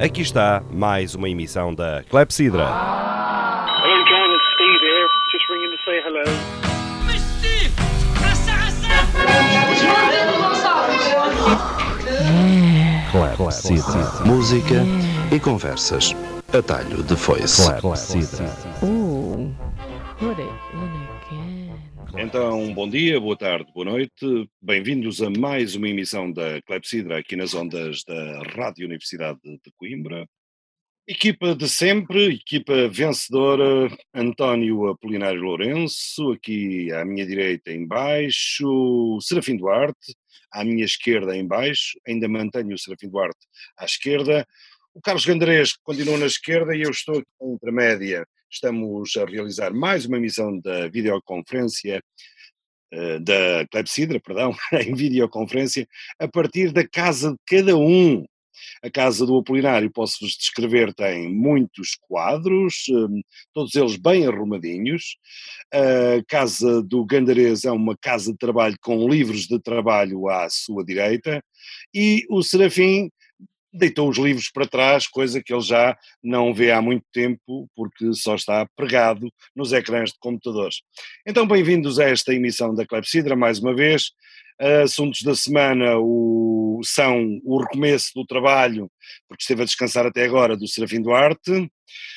Aqui está mais uma emissão da Clepsidra. Hello, John. It's Steve here. Just ringing to say hello. Clepsidra. Música e conversas. Atalho de foice. Clepsidra. Então, bom dia, boa tarde, boa noite. Bem-vindos a mais uma emissão da Clepsidra aqui nas ondas da Rádio Universidade de Coimbra. Equipa de sempre, equipa vencedora, António Apolinário Lourenço, aqui à minha direita em baixo, Serafim Duarte, à minha esquerda em baixo, ainda mantenho o Serafim Duarte à esquerda, o Carlos Gandarês continua na esquerda e eu estou aqui na intermédia. Estamos a realizar mais uma emissão da videoconferência, eh, da Clepsidra, perdão, em videoconferência, a partir da casa de cada um. A casa do Apolinário, posso-vos descrever, tem muitos quadros, eh, todos eles bem arrumadinhos. A casa do Gandarês é uma casa de trabalho com livros de trabalho à sua direita. E o Serafim deitou os livros para trás, coisa que ele já não vê há muito tempo, porque só está pregado nos ecrãs de computadores. Então, bem-vindos a esta emissão da Clepsidra, mais uma vez. Assuntos da semana o- são o recomeço do trabalho, porque esteve a descansar até agora, do Serafim Duarte,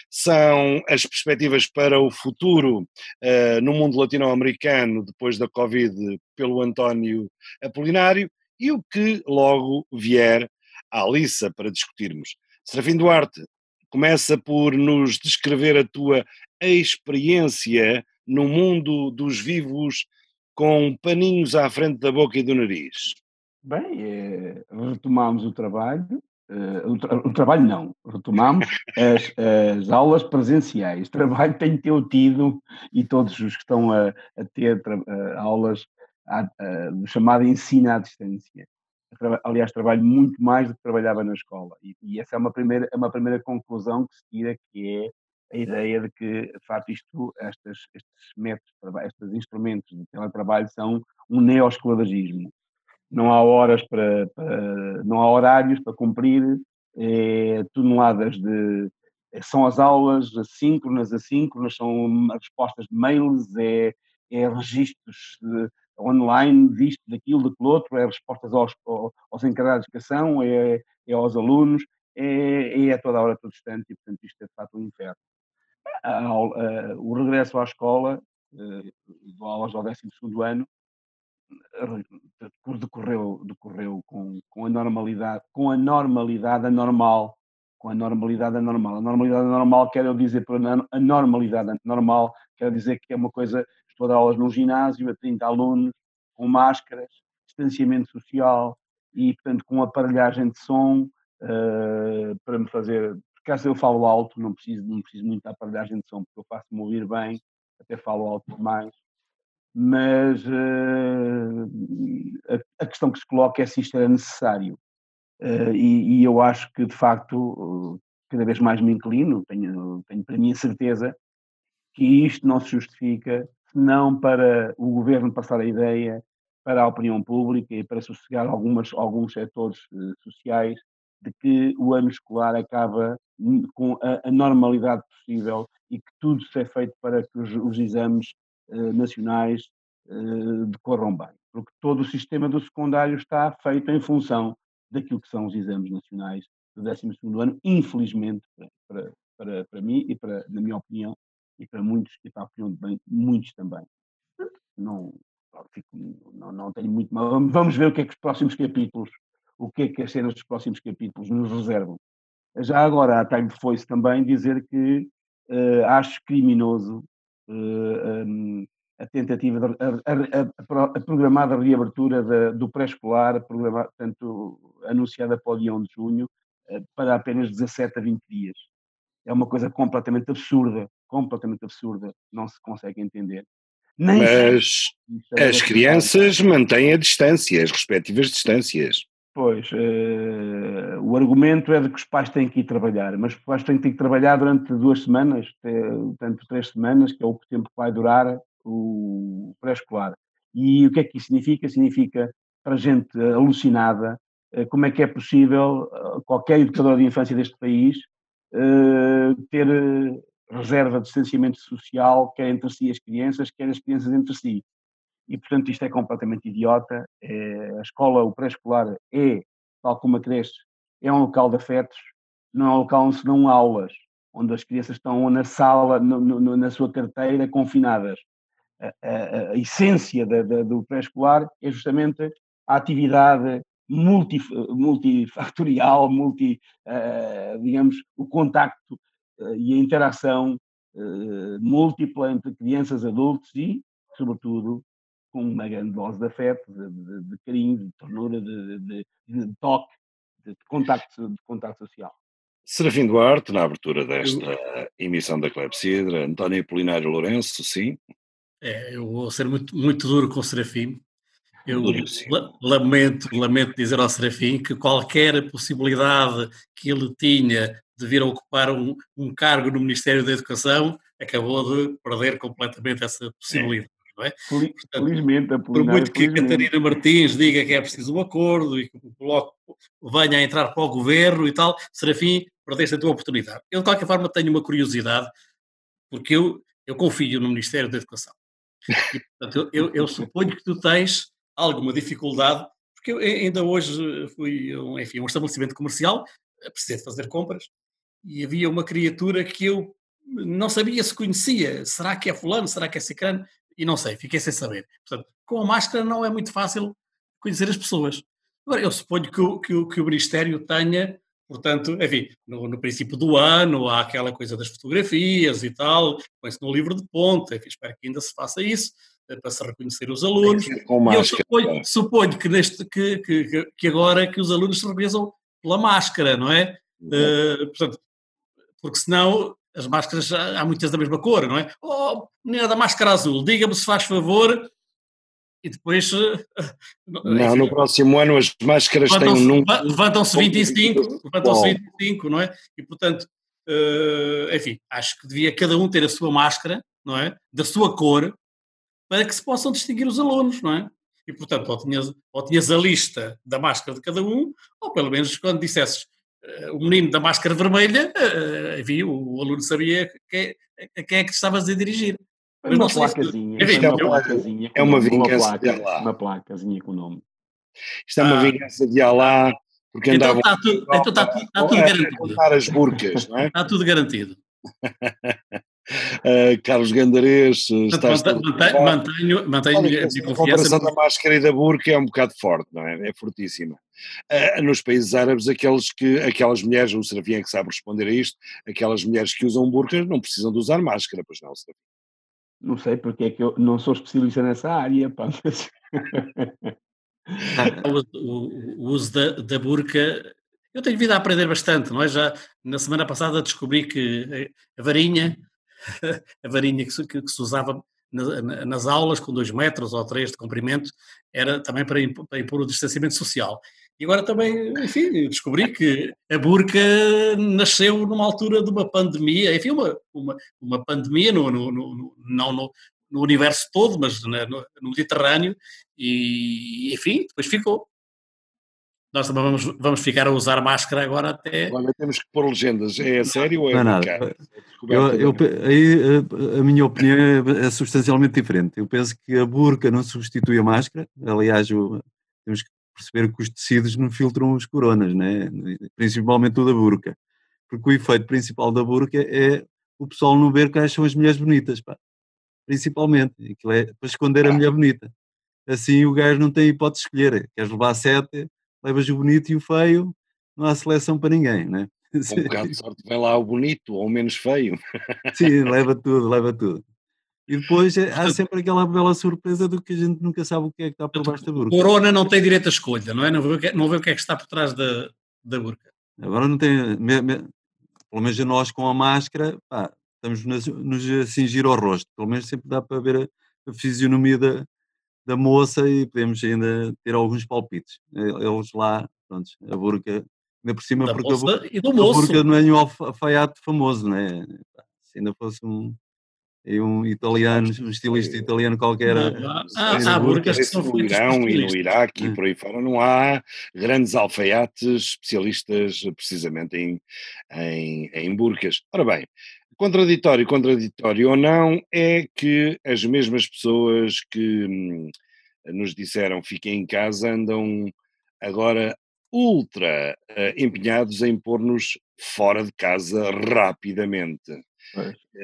são as perspectivas para o futuro eh, no mundo latino-americano depois da Covid pelo António Apolinário e o que logo vier à Alissa para discutirmos. Serafim Duarte, começa por nos descrever a tua experiência no mundo dos vivos com paninhos à frente da boca e do nariz. Bem, eh, retomámos o trabalho, eh, o, tra- o trabalho não, retomámos as, as aulas presenciais. Trabalho tenho eu tido e todos os que estão a, a ter eh, aulas a- do chamado ensino à distância. Aliás, trabalho muito mais do que trabalhava na escola. E, e essa é uma primeira, é uma primeira conclusão que se tira, que é a ideia de que, de facto, isto, estas, estes métodos, estes instrumentos de teletrabalho são um neoesclavagismo. Não há horas para, para- não há horários para cumprir, é, toneladas de são as aulas assíncronas, assíncronas, são as respostas de mails, é, é registros online disto, daquilo, daquilo outro, é respostas aos, ao- aos encarregados de educação, é, é aos alunos, é, é a toda hora, todo instante, e portanto isto é de facto um inferno. O regresso à escola, eh, dou aulas ao 12º ano, decorreu, decorreu com, com a normalidade, com a normalidade anormal, com a normalidade anormal. A normalidade anormal quer dizer, a normalidade normal, quer dizer que é uma coisa, a dar aulas num ginásio a 30 alunos, com máscaras, distanciamento social e, portanto, com aparelhagem de som eh, para me fazer, por acaso eu falo alto, não preciso, não preciso muito de aparelhagem de som, porque eu faço-me ouvir bem, até falo alto demais mas eh, a, a questão que se coloca é se isto era necessário. Eh, e, e eu acho que, de facto, cada vez mais me inclino, tenho, tenho para mim a certeza que isto não se justifica senão para o governo passar a ideia para a opinião pública e para sossegar algumas, alguns setores eh, sociais de que o ano escolar acaba com a, a normalidade possível e que tudo se é feito para que os, os exames eh, nacionais eh, decorram bem. Porque todo o sistema do secundário está feito em função daquilo que são os exames nacionais do 12º ano, infelizmente, para, para, para mim e para, na minha opinião, e para muitos, e a opinião de bem, muitos também. Não, fico, não, não tenho muito mal. Vamos- ver o que é que os próximos capítulos, o que é que as cenas dos próximos capítulos nos reservam. Já agora, a time foi-se também dizer que eh, acho criminoso eh, um, a tentativa, de, a, a- a- a pro- a programada reabertura da- do pré-escolar, portanto, anunciada para o dia 1 de junho, eh, para apenas 17 a 20 dias. É uma coisa completamente absurda, completamente absurda, não se consegue entender. Nem Mas sequer- é as crianças mantêm a distância, as respectivas distâncias. Pois, eh, o argumento é de que os pais têm que ir trabalhar, mas os pais têm que ir trabalhar durante duas semanas, portanto, três semanas, que é o tempo que vai durar o pré-escolar. E o que é que isso significa? Significa, para gente alucinada, eh, como é que é possível eh, qualquer educador de infância deste país ter reserva de distanciamento social, quer entre si as crianças, quer as crianças entre si. E, portanto, isto é completamente idiota. É, a escola, o pré-escolar, é, tal como a creche, é um local de afetos, não é um local onde se dão aulas, onde as crianças estão na sala, no, no, na sua carteira, confinadas. A, a, a essência da, da, do pré-escolar é justamente a atividade multi, multifactorial, multi, uh, digamos, o contacto e a interação uh, múltipla entre crianças, adultos e, sobretudo, com uma grande dose de afeto, de, de, de carinho, de ternura, de, de, de toque, de contacto, de contacto social. Serafim Duarte, na abertura desta eu... emissão da Clepsidra, António Apolinário Lourenço, sim. É, eu vou ser muito, muito duro com o Serafim. Eu lamento, lamento dizer ao Serafim que qualquer possibilidade que ele tinha de vir a ocupar um, um cargo no Ministério da Educação acabou de perder completamente essa possibilidade. É. Não é? Portanto, felizmente, por muito que a Catarina Martins diga que é preciso um acordo e que o Bloco venha a entrar para o governo e tal, Serafim, perdeste a tua oportunidade. Eu, de qualquer forma, tenho uma curiosidade, porque eu, eu confio no Ministério da Educação. E, portanto, eu, eu, eu suponho que tu tens alguma dificuldade, porque eu ainda hoje fui enfim, a um estabelecimento comercial, precisei de fazer compras, e havia uma criatura que eu não sabia se conhecia, será que é fulano, será que é cicrano, e não sei, fiquei sem saber. Portanto, com a máscara não é muito fácil conhecer as pessoas. Agora, eu suponho que o, que o, que o Ministério tenha, portanto, enfim, no, no, princípio do ano há aquela coisa das fotografias e tal, põe-se no livro de ponta, enfim, espero que ainda se faça isso, eh, para se reconhecer os alunos. E eu suponho, suponho, que, neste, que, que, que agora que os alunos se reconheçam pela máscara, não é? Uh, portanto, porque senão as máscaras, há muitas da mesma cor, não é? Oh, menina da máscara azul, diga-me se faz favor. E depois. Eh, não, no próximo ano as máscaras têm um número. Levantam-se 25, levantam-se 25, não é? E portanto, uh, enfim, acho que devia cada um ter a sua máscara, não é? Da sua cor, para que se possam distinguir os alunos, não é? E portanto, ou tinhas, ou tinhas a lista da máscara de cada um, ou pelo menos quando dissesses o menino da máscara vermelha, uh, enfim, o, aluno sabia que, a quem é que estavas a dirigir. Mas uma placazinha, é uma placazinha, é uma vingança uma placa, de Alá. Uma placazinha com o nome. Isto é uma ah. vingança de Alá, porque então andavam está tudo, então está, está tudo garantido. as burcas, não é? Está tudo garantido. Uh, Carlos Gandarês, estás mantenho, mantenho, mantenho a A comparação da máscara e da burca é um bocado forte, não é? É fortíssima. Uh, nos países árabes, aqueles que, aquelas mulheres, o Serafim é que sabe responder a isto, aquelas mulheres que usam burcas não precisam de usar máscara, pois não, Serafim? Não sei porque é que eu não sou especialista nessa área, pá. o, o, o, uso da, da burca eu tenho vindo a aprender bastante, não é? Já na semana passada descobri que a varinha a varinha que se, que, se usava na, nas aulas com dois metros ou três de comprimento era também para impor, para impor o distanciamento social. E agora também, enfim, descobri que a burca nasceu numa altura de uma pandemia, enfim, uma, uma, uma pandemia, no, no, no não no, no, universo todo, mas no Mediterrâneo, e enfim, depois ficou nós também vamos, vamos ficar a usar máscara agora até. Agora temos que pôr legendas. É a sério ou é não, nada. É eu, eu, aí a, a, minha opinião é, é, substancialmente diferente. Eu penso que a burca não substitui a máscara. Aliás, o, temos que perceber que os tecidos não filtram os coronas, né? principalmente o da burca. Porque o efeito principal da burca é o pessoal não ver quais são as mulheres bonitas, pá. principalmente. Aquilo é para esconder ah. a mulher bonita. Assim o gajo não tem hipótese de escolher. Queres levar sete levas o bonito e o feio, não há seleção para ninguém, né? Com um bocado de sorte vem lá o bonito ou o menos feio. Sim, leva tudo, leva tudo. E depois é, há sempre aquela bela surpresa do que a gente nunca sabe o que é que está por baixo da burca. Corona não tem direito à escolha, não é? Não vê o que, é, não vê o que é que está por trás da, da burca. Agora não tem, me, me, pelo menos nós com a máscara, pá, estamos nos, nos a cingir ao rosto, pelo menos sempre dá para ver a, a fisionomia da, da moça e podemos ainda ter alguns palpites. Eles lá, pronto, a burca, ainda por cima, da porque a burca, a burca não é nenhum alfaiate famoso, não é? Se ainda fosse um, e um italiano, um estilista italiano qualquer. Há, há, há burcas que são no Irão e no Iraque e por aí fora não há grandes alfaiates especialistas precisamente em, em, em burcas. Ora bem, contraditório, contraditório ou não, é que as mesmas pessoas que hum, nos disseram fiquem em casa andam agora ultra uh, empenhados em pôr-nos fora de casa rapidamente.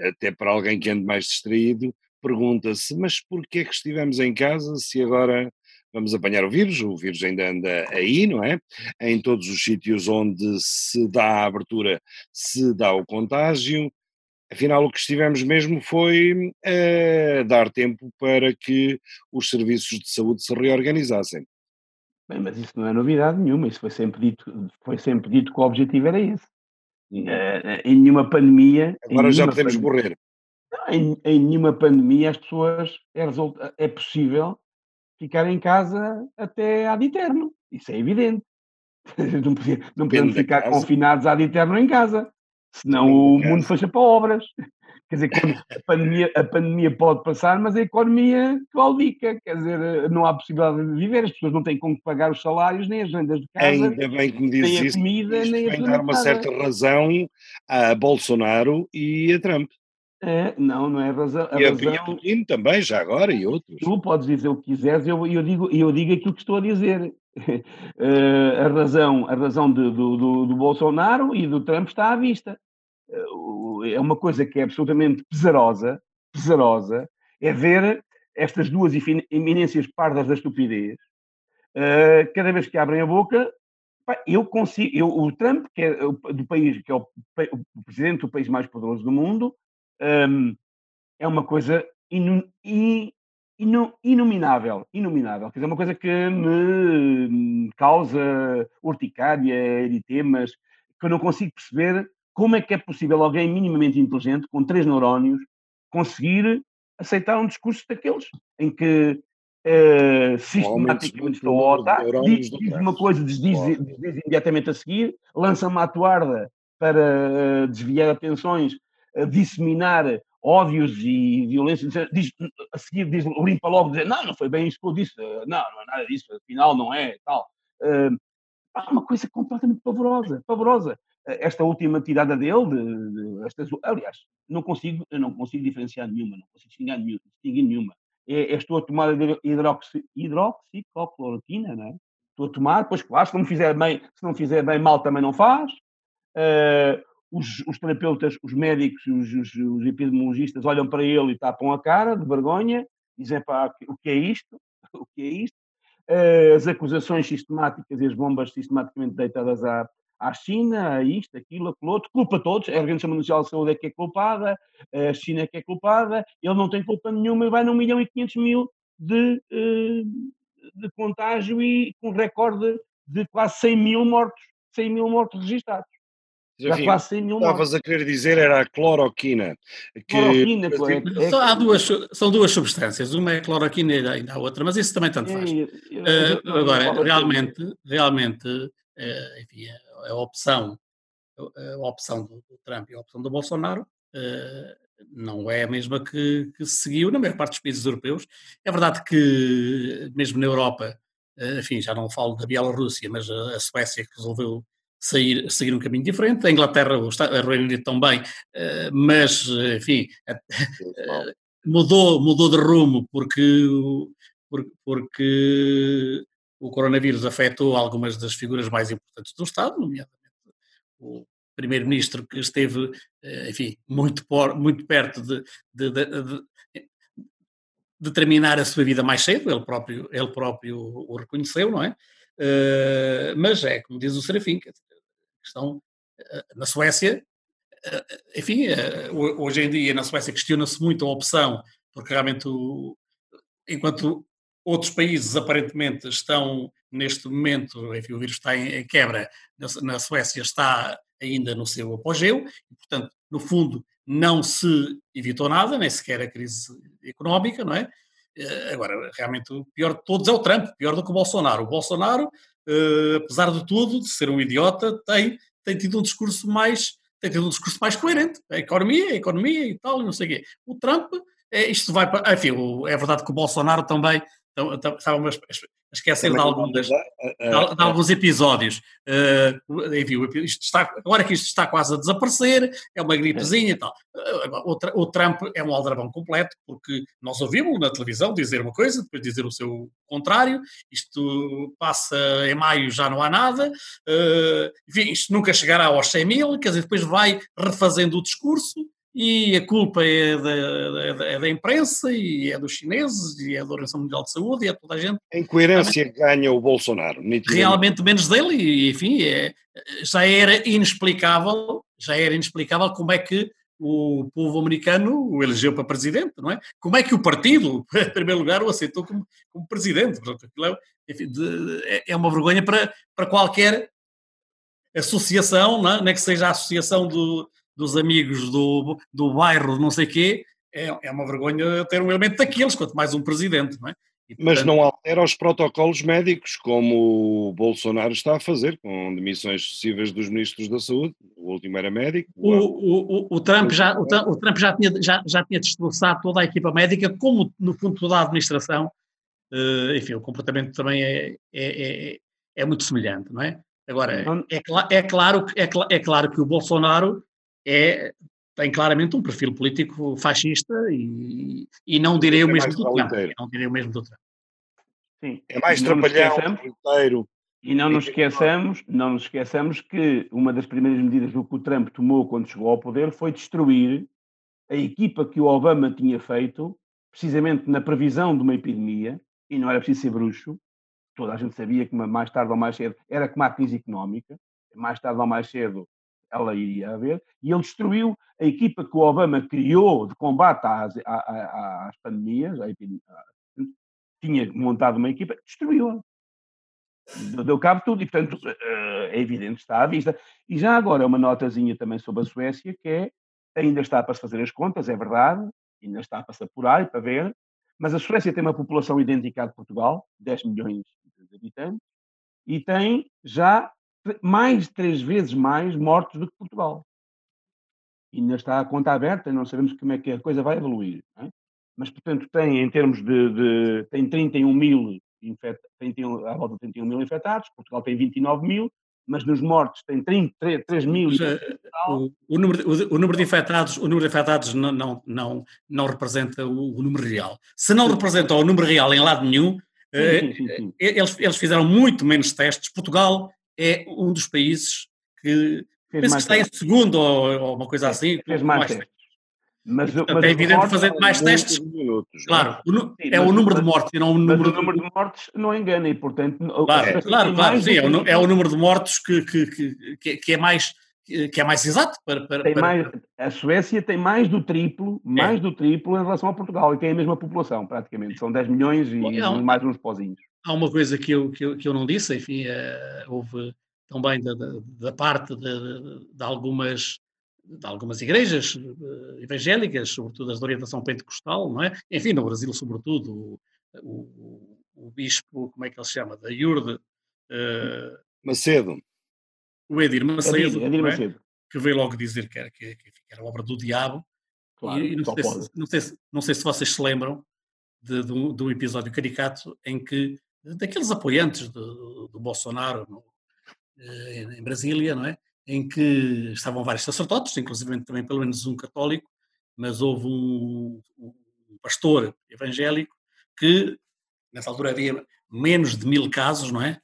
Até para alguém que ande mais distraído, pergunta-se, mas porquê é que estivemos em casa se agora vamos apanhar o vírus? O vírus ainda anda aí, não é? Em todos os sítios onde se dá a abertura, se dá o contágio. Afinal, o que estivemos mesmo foi uh, dar tempo para que os serviços de saúde se reorganizassem. Bem, mas isso não é novidade nenhuma, isso foi sempre dito, foi sempre dito que o objetivo era esse. Uh, em nenhuma pandemia. Agora já podemos pandemia, morrer. Em, em, nenhuma pandemia as pessoas é, é possível ficar em casa até ad eterno. Isso é evidente. Não, podia, não podemos ficar confinados ad eterno em casa. Senão o mundo fecha para obras. Quer dizer, a pandemia, a pandemia pode passar, mas a economia claudica. Quer dizer, não há possibilidade de viver, as pessoas não têm como pagar os salários, nem as rendas de casa. Ainda bem que me diz nem isso. A comida, nem a dar uma certa razão a Bolsonaro e a Trump. É, não, não é razão. A e a, razão... Putin também, já agora, e outros. Tu podes dizer o que quiseres, eu, eu, digo, eu digo aquilo que estou a dizer. Uh, a razão, a razão do, do, do Bolsonaro e do Trump está à vista. É uma coisa que é absolutamente pesarosa, pesarosa, é ver estas duas eminências pardas da estupidez, uh, cada vez que abrem a boca, eu consigo, eu, o Trump, que é do país, que é o, o presidente do país mais poderoso do mundo, um, é uma coisa inu, in, inu, inominável, inominável, quer dizer, é uma coisa que me causa urticária, eritemas, que eu não consigo perceber como é que é possível alguém minimamente inteligente, com três neurónios, conseguir aceitar um discurso daqueles em que uh, sistematicamente está a OTA, diz, diz uma coisa, diz, diz, diz, imediatamente a seguir, lança-me à toarda para uh, desviar atenções, uh, disseminar ódios e violência, diz, a seguir diz, limpa logo, dizer, não, não foi bem isso que eu disse, não, não é nada disso, afinal não é, tal. Uh, uma coisa completamente pavorosa, pavorosa esta última tirada dele, de, de, estas, aliás, não consigo, não consigo diferenciar nenhuma, não consigo distinguir, distinguir nenhuma. É, é, estou a tomar hidroxi, hidroxicloroquina, não é? Estou a tomar, depois, claro, se não fizer bem, se não fizer bem mal também não faz. Uh, os, os, terapeutas, os médicos, os, os, os, epidemiologistas olham para ele e tapam a cara de vergonha, dizem pá, o que é isto? O que é isto? Uh, as acusações sistemáticas e as bombas sistematicamente deitadas à, à China, a isto, aquilo, aquilo outro, culpa todos, a Organização Mundial de Saúde é que é culpada, a China é que é culpada, ele não tem culpa nenhuma e vai num milhão e quinhentos mil de, eh, de contágio e com recorde de quase 100 mil mortos, 100 mil mortos registados. Já enfim, quase 100 mil estavas a querer dizer era a cloroquina. Que, cloroquina, é, é, há duas, são duas substâncias, uma é a cloroquina e ainda há outra, mas isso também tanto faz. É, uh, agora, realmente, realmente, uh, enfim, a opção, a opção do, Trump e a opção do Bolsonaro eh, não é a mesma que, que se seguiu na maior parte dos países europeus. É verdade que, mesmo na Europa, enfim, já não falo da Bielorrússia, mas a, a Suécia que resolveu sair, seguir um caminho diferente, a Inglaterra, o Reino Unido também, eh, mas, enfim, mudou, mudou de rumo porque, porque o coronavírus afetou algumas das figuras mais importantes do Estado, nomeadamente o primeiro-ministro que esteve, eh, enfim, muito, por, muito perto de, de, de, de, terminar a sua vida mais cedo, ele próprio, ele próprio o reconheceu, não é? Uh, mas é, como diz o Serafim, a questão uh, na Suécia, uh, enfim, hoje em dia na Suécia questiona-se muito a opção, porque realmente o, enquanto Outros países aparentemente estão neste momento, enfim, o vírus está em, quebra, na, Suécia está ainda no seu apogeu, e, portanto, no fundo, não se evitou nada, nem sequer a crise económica, não é? Eh, agora, realmente, o pior de todos é o Trump, pior do que o Bolsonaro. O Bolsonaro, eh, apesar de tudo, de ser um idiota, tem, tem tido um discurso mais tem tido um discurso mais coerente. A economia, a economia e tal, e não sei o quê. O Trump, é, isto vai para. Enfim, é verdade que o Bolsonaro também estava esquecer de, algum das, de, de, alguns episódios. Uh, enfim, isto está, agora que isto está quase a desaparecer, é uma gripezinha e tal. Uh, o, o, Trump é um aldrabão completo, porque nós ouvimos na televisão dizer uma coisa, depois dizer o seu contrário. Isto passa em maio, já não há nada. Uh, enfim, isto nunca chegará aos 100 mil, quer dizer, depois vai refazendo o discurso e a culpa é da, é da, imprensa e é dos chineses e é da Organização Mundial de Saúde e é toda a gente. Em coerência ganha o Bolsonaro. Realmente menos dele e, enfim, é, já era inexplicável, já era inexplicável como é que o povo americano o elegeu para presidente, não é? Como é que o partido, em primeiro lugar, o aceitou como, como presidente? É, enfim, é, é uma vergonha para, para qualquer associação, não é? nem que seja a associação do, dos amigos do, do bairro, não sei quê, é, é uma vergonha ter um elemento daqueles, quanto mais um presidente, não é? E, portanto, Mas não altera os protocolos médicos, como o Bolsonaro está a fazer, com demissões sucessivas dos ministros da Saúde. O último era médico. O, o, o, o Trump, já, o, o, Trump já tinha, já, já tinha destroçado toda a equipa médica, como no fundo toda a administração. Uh, enfim, o comportamento também é, é, é, é, muito semelhante, não é? Agora, é, é, claro, é, é claro que o Bolsonaro é, tem claramente um perfil político fascista e, e não direi o é mesmo do Trump. Não direi o mesmo do Trump. Sim. É mais trapalhão, inteiro. E não nos esqueçamos, não nos esqueçamos que uma das primeiras medidas que o Trump tomou quando chegou ao poder foi destruir a equipa que o Obama tinha feito, precisamente na previsão de uma epidemia, e não era preciso ser bruxo, toda a gente sabia que mais tarde ou mais cedo era como a crise económica, mais tarde ou mais cedo ela iria haver, e ele destruiu a equipa que o Obama criou de combate às, às, pandemias, tinha montado uma equipa, destruiu-a. Deu cabo de tudo, e portanto eh, é evidente, está à vista. E já agora uma notazinha também sobre a Suécia, que é, ainda está para se fazer as contas, é verdade, ainda está para se apurar e para ver, mas a Suécia tem uma população idêntica à de Portugal, 10 milhões de habitantes, e tem já mais de três vezes mais mortos do que Portugal. E ainda está a conta aberta, não sabemos como é que a coisa vai evoluir. É? Mas, portanto, tem em termos de, de tem 31 mil, infect, 31, à volta de 31 mil infectados, Portugal tem 29 mil, mas nos mortos tem 33 3 mil. O, o, número, o, o, número de infectados, o número de infectados não, não, não, não representa o, o número real. Se não representa o número real em lado nenhum, sim, eh, sim, sim, eles, eles fizeram muito menos testes. Portugal é um dos países que penso que está em segundo ou, ou, uma coisa assim. Fez mais, mais testes. Mas, Portanto, mas é evidente fazer mais testes. Minutos, claro, o, sim, é o número de mortes e não o número. o número de mortes não engana e, portanto. Claro, é, claro, claro sim, é o, é o, número de mortos que, que, que, que é mais que é mais exato para, para, tem mais, a Suécia tem mais do triplo, é. mais é. do triplo em relação a Portugal e tem a mesma população praticamente, são 10 milhões e Bom, mais uns pozinhos há uma coisa que eu, que eu, que eu não disse, enfim, uh, houve também da, da, da parte de, de, algumas de algumas igrejas uh, evangélicas, sobretudo as de orientação pentecostal, não é? Enfim, no Brasil, sobretudo, o, o, o bispo, como é que ele se chama? Da Iurde. Uh, Macedo. O Edir Macedo, Edir, Edir é? Macedo. que veio logo dizer que era, que, que era obra do diabo. Claro, e, não, sei se, não, sei se, não sei se vocês se lembram de, de um episódio caricato em que daqueles apoiantes do, do Bolsonaro no, eh, em Brasília, não é? Em que estavam vários sacerdotes, inclusive também pelo menos um católico, mas houve um, um pastor evangélico que, nessa altura havia menos de mil casos, não é?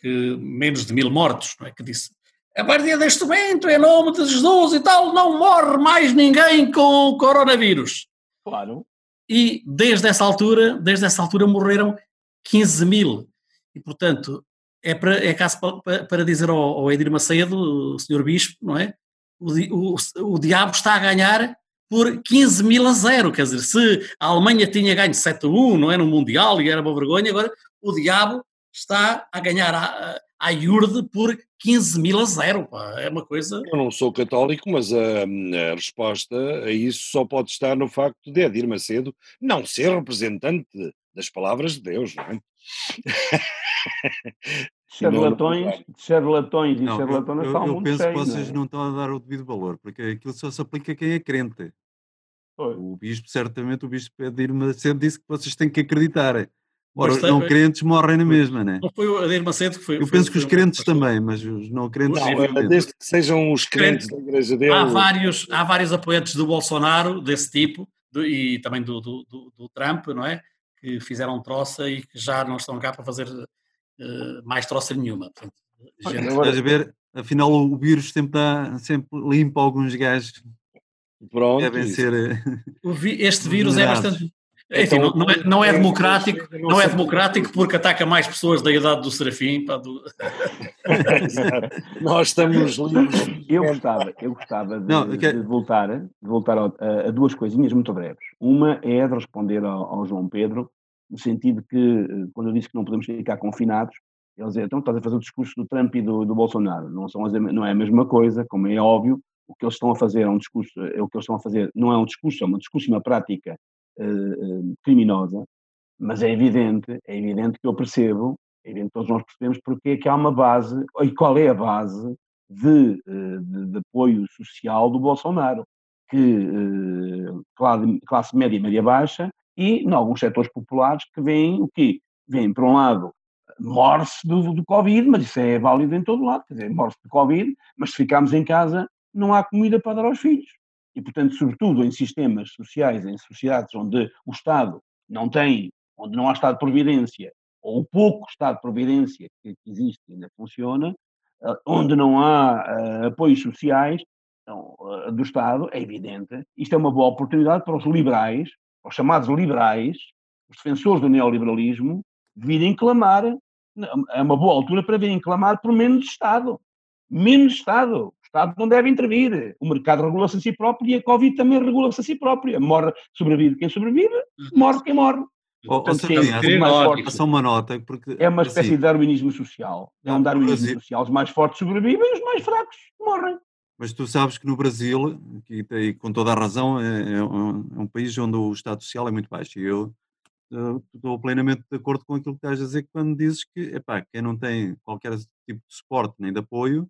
Que, menos de mil mortos, não é? Que disse, a partir deste momento, em nome de Jesus e tal, não morre mais ninguém com coronavírus. Claro. E desde essa altura, desde essa altura morreram 15 mil. E, portanto, é, para, é caso para, para dizer ao, ao Edir Macedo, o senhor Bispo, não é? O, o, o diabo está a ganhar por 15 mil a zero. Quer dizer, se a Alemanha tinha ganho 7 a 1, não é? No Mundial e era uma vergonha, agora o diabo está a ganhar a, a IURD por 15 mil a zero. Pá. É uma coisa. Eu não sou católico, mas a, a, resposta a isso só pode estar no facto de Edir Macedo não ser representante das palavras de Deus, não é? Charlatões, charlatões e Não, charlatonas eu, falam eu penso cheio, que vocês não é? não estão a dar o devido valor, porque aquilo só se aplica a quem é crente. Pois. O bispo, certamente, o bispo Edir Macedo disse que vocês têm que acreditar. Ora, os não crentes morrem na mesma, né? Não foi o Adir Macedo que foi. Eu foi- penso que os foi crentes também, mas os não crentes. Não, obviamente. desde que sejam os crentes da igreja dele. Há vários, há vários apoiantes do Bolsonaro desse tipo do- e também do, do, do- do Trump, não é? Que fizeram troça e que já não estão cá para fazer eh, mais troça nenhuma. Portanto, gente- Agora- Estás a ver? Afinal, o vírus sempre, dá, sempre limpa alguns gajos Pronto, devem ser. eh, o vi- este vírus é bastante. Enfim, Então, não, é, não é é- democrático, não não é sei- democrático porque ataca mais pessoas da idade do Serafim. pá, do-. Nós estamos livres. Eu gostava, eu gostava de, Não, quero- de voltar, de voltar a, a duas coisinhas muito breves. Uma é de responder ao, ao João Pedro, no sentido que, eh, quando eu disse que não podemos ficar confinados, ele dizia, então estás a fazer o discurso do Trump e do, do Bolsonaro. Não, são as, não é a mesma coisa, como é óbvio, o que eles estão a fazer é um discurso, é o que eles estão a fazer não é um discurso, é uma discurso, uma prática eh, eh, criminosa, mas é evidente, é evidente que eu percebo, é evidente que todos nós percebemos porque é que há uma base, e qual é a base de, eh, de, de apoio social do Bolsonaro, que classe, classe média e média baixa, e em alguns setores populares que veem o quê? Vêm, por um lado, morre-se do, do Covid, mas isso é válido em todo lado, quer dizer, morre-se do Covid, mas se ficarmos em casa, não há comida para dar aos filhos. E, portanto, sobretudo em sistemas sociais, em sociedades onde o Estado não tem, onde não há Estado de Providência, ou o pouco Estado de Providência que existe ainda funciona, eh, onde não há eh, apoios sociais então, eh, do Estado, é evidente, isto é uma boa oportunidade para os liberais, os chamados liberais, os defensores do neoliberalismo, virem clamar, é uma boa altura para virem clamar por menos Estado. Menos Estado. O Estado não deve intervir. O mercado regula-se a si próprio e a Covid também regula-se a si própria. Morre, sobrevive quem sobrevive, morre quem morre. Portanto, quem- mais ótimo. fortes- só uma nota, porque é uma espécie assim, de darwinismo social. É um darwinismo Brasil- social. Os mais fortes sobrevivem e os mais fracos morrem. Mas tu sabes que no Brasil, que tem com toda a razão, é, é um, é um país onde o Estado Social é muito baixo. E eu eh, estou plenamente de acordo com aquilo que estás a dizer quando dizes que epá, quem não tem qualquer tipo de suporte nem de apoio,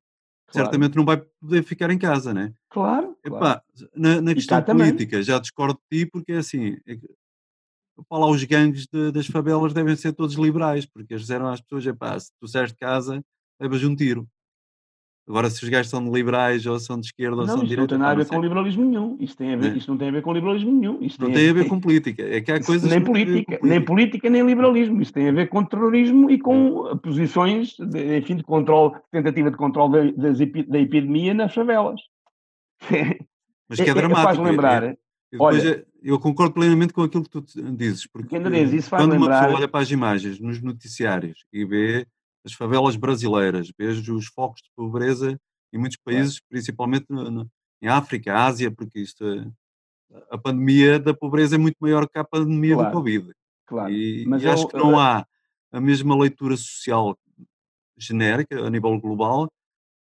Claro. certamente não vai poder ficar em casa, né? Claro. claro. Epá, na, na E questão cá também. política, já discordo de ti, porque é assim, é que, epá, lá os gangues de- das favelas devem ser todos liberais, porque eles disseram às pessoas, epá, se tu saís de casa, levas um tiro. Agora, se os gajos são de liberais ou são de esquerda ou Não, são de isto não direita, tem nada a ver com liberalismo nenhum. Isto, tem a ver, É. isto não tem a ver com liberalismo nenhum. Isto Não tem a ver com política. É que há coisas nem a ver política, com nem política, nem liberalismo. Isso tem a ver com terrorismo e com posições, de, enfim, de controle, tentativa de controle da, da epidemia nas favelas. Mas que é, É- é- dramático. faz lembrar, é- é- depois olha- é- eu concordo plenamente com aquilo que tu dizes, porque quando uma lembrar- pessoa olha para as imagens nos noticiários e vê as favelas brasileiras, vê os focos de pobreza em muitos países, principalmente no- no- em África, Ásia, porque isto é- a pandemia da pobreza é muito maior que a pandemia Claro, do Covid. Claro. E, Mas e acho eu- que não eu- há a mesma leitura social genérica a nível global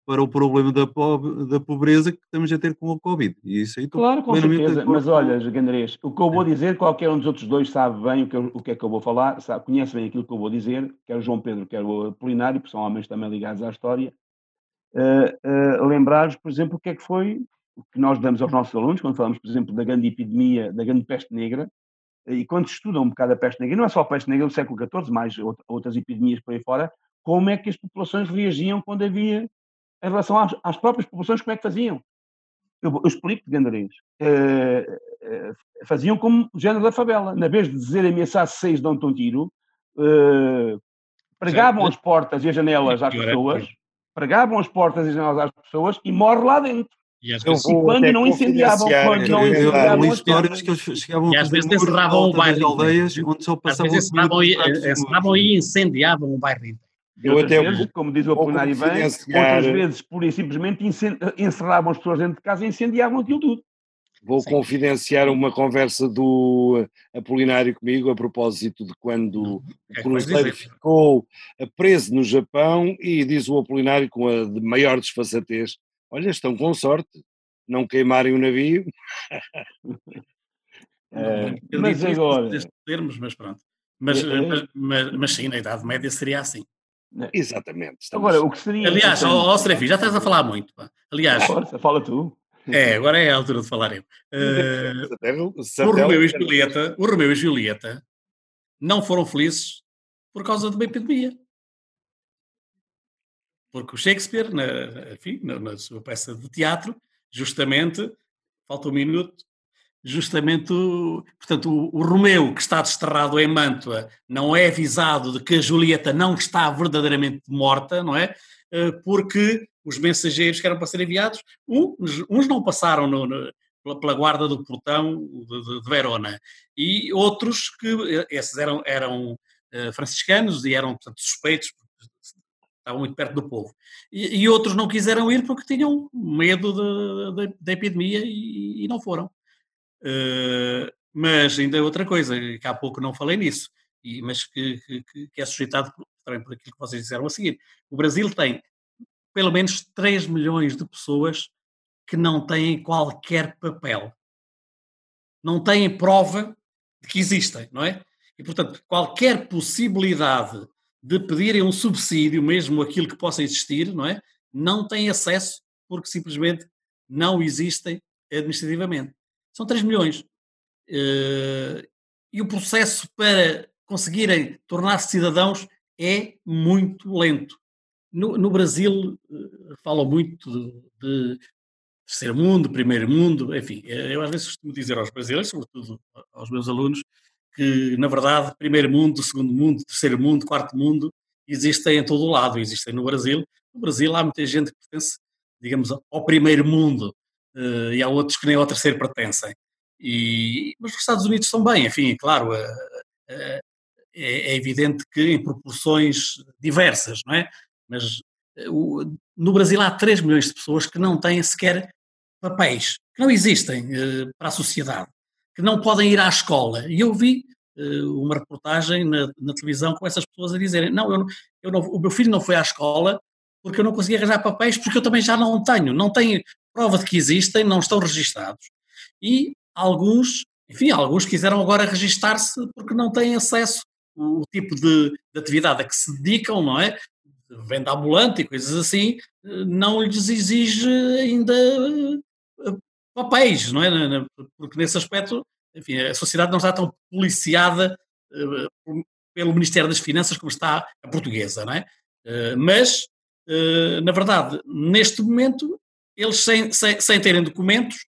para o problema da, pob- da pobreza que estamos a ter com a Covid. E isso aí Claro, com certeza. Mas olha, Gandrés, o que eu vou dizer, qualquer um dos outros dois sabe bem o que, eu- o que é que eu vou falar, sabe, conhece bem aquilo que eu vou dizer, quer o João Pedro, quer o Apolinário, porque são homens também ligados à história. Uh, uh, Lembrar-vos, por exemplo, o que é que foi o que nós damos aos nossos alunos, quando falamos, por exemplo, da grande epidemia, da grande peste negra, e quando estudam um bocado a peste negra, não é só a peste negra do século XIV, mais out- outras epidemias por aí fora, como é que as populações reagiam quando havia, em relação às, às próprias populações, como é que faziam? Eu, eu explico de Gandarês. faziam como o género da favela. Na vez de dizer ameaçar seis dão-te um tiro, eh, pregavam as portas e as janelas às é pessoas, pregavam as portas e as janelas às pessoas e morre lá dentro. E às Eu vezes, vou quando não incendiavam, quando não Eu, eu, eu incendiavam histórias que eles chegavam E a às fazer vezes encerravam o bairro aldeias onde só às passavam vezes comida encerravam e, e incendiavam o bairro. Eu Outras até vezes, como diz o Apolinário bem, outras vezes, pura e simplesmente, encerravam as pessoas dentro de casa e incendiavam aquilo tudo. Vou Sim. confidenciar uma conversa do Apolinário comigo a propósito de quando o que é cruzeiro ficou preso no Japão e diz o Apolinário com a de maior desfaçatez: Olha, estão com sorte, não queimarem o navio. Eh, Eu mas agora, termos, mas pronto. Mas, É, é. mas, mas, mas sim, na Idade Média seria assim. Exatamente. estamos- Agora, o que seria. Aliás, ó, ó já estás a falar muito. pá. Aliás, Força, fala tu. é, agora é a altura de falar eu. Satélite- o Romeu e Julieta, o Romeu e Julieta não foram felizes por causa de uma epidemia. Porque o Shakespeare, na, enfim, na, na sua peça de teatro, justamente, falta um minuto, justamente, portanto, o, o Romeu, que está desterrado em Mantua, não é avisado de que a Julieta não está verdadeiramente morta, não é? Eh, Porque os mensageiros que eram para ser enviados, uns, uns não passaram no- no- pela, guarda do portão de, de- Verona, e outros que, eh, esses eram, eram eh, franciscanos e eram, portanto, suspeitos, estavam muito perto do povo. E, e outros não quiseram ir porque tinham medo da epidemia e, e não foram. Eh, mas ainda é outra coisa, que há pouco não falei nisso, e- mas que, que- que- é suscitado também por aquilo que vocês disseram a seguir. O Brasil tem pelo menos 3 milhões de pessoas que não têm qualquer papel. Não têm prova de que existem, não é? E, portanto, qualquer possibilidade de pedirem um subsídio, mesmo aquilo que possa existir, não é? Não têm acesso porque simplesmente não existem administrativamente. São 3 milhões. Eh, e o processo para conseguirem tornar-se cidadãos é muito lento. No, no Brasil, eh, falam muito de, de terceiro mundo, primeiro mundo, enfim, eh, eu às vezes costumo dizer aos brasileiros, sobretudo aos meus alunos, que na verdade primeiro mundo, segundo mundo, terceiro mundo, quarto mundo existem em todo o lado, existem no Brasil. No Brasil há muita gente que pertence, digamos, ao primeiro mundo e há outros que nem ao terceiro pertencem. E, mas os Estados Unidos também, enfim, claro, eh, eh, é, é evidente que em proporções diversas, não é? Mas eh, no Brasil há 3 milhões de pessoas que não têm sequer papéis, que não existem eh, para a sociedade, que não podem ir à escola. E eu vi eh, uma reportagem na, na televisão com essas pessoas a dizerem: não, eu, eu não- o meu filho não foi à escola porque eu não consegui arranjar papéis, porque eu também já não tenho, não tenho prova de que existem, não estão registados. E alguns, enfim, alguns quiseram agora registar-se porque não têm acesso o, tipo de, de atividade a que se dedicam, não é? Venda ambulante e coisas assim, eh, não lhes exige ainda eh, papéis, não é? Porque nesse aspecto, enfim, a sociedade não está tão policiada eh, pelo Ministério das Finanças como está a portuguesa, não é? Mas, na verdade, neste momento, eles sem, sem, sem terem documentos,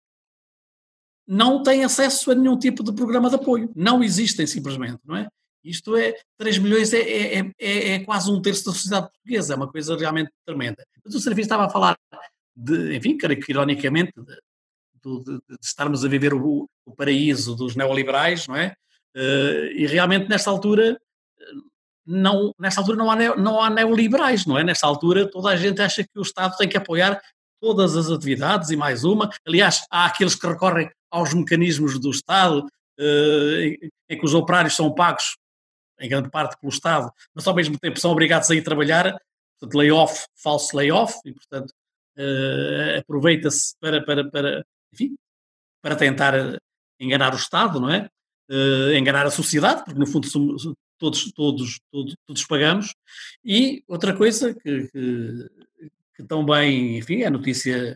não têm acesso a nenhum tipo de programa de apoio. Não existem simplesmente, não é? Isto é, 3 milhões é, é, é- é, é quase um terço da sociedade portuguesa, é uma coisa realmente tremenda. Mas o Serviço estava a falar de, enfim, ironicamente, de, de- de estarmos a viver o, o paraíso dos neoliberais, não é? Eh, e realmente nesta altura eh, não, nesta altura não há, não há neoliberais, não é? Nesta altura toda a gente acha que o Estado tem que apoiar todas as atividades e mais uma. Aliás, há aqueles que recorrem aos mecanismos do Estado, eh, em, que os operários são pagos em grande parte pelo Estado, mas ao mesmo tempo são obrigados a ir trabalhar, portanto, layoff, falso layoff, e portanto eh, aproveita-se para, para, para, enfim, para tentar enganar o Estado, não é? Eh, enganar a sociedade, porque no fundo somos, todos, todos, todos, todos pagamos. E outra coisa que, que, que também, enfim, é notícia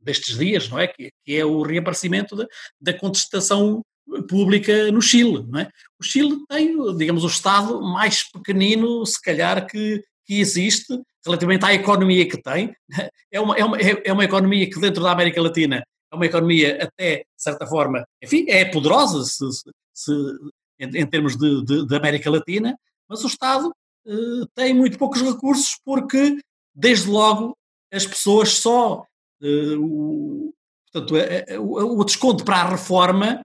destes dias, não é? Que, que é o reaparecimento da, da contestação pública no Chile, não é? O Chile tem, digamos, o Estado mais pequenino, se calhar, que, que existe, relativamente à economia que tem. É uma, é, uma, é uma economia que dentro da América Latina é uma economia até, de certa forma, enfim, é poderosa se- se- em, em termos de, de- de América Latina, mas o Estado eh, tem muito poucos recursos porque, desde logo, as pessoas só, eh, o, portanto, eh, o, o desconto para a reforma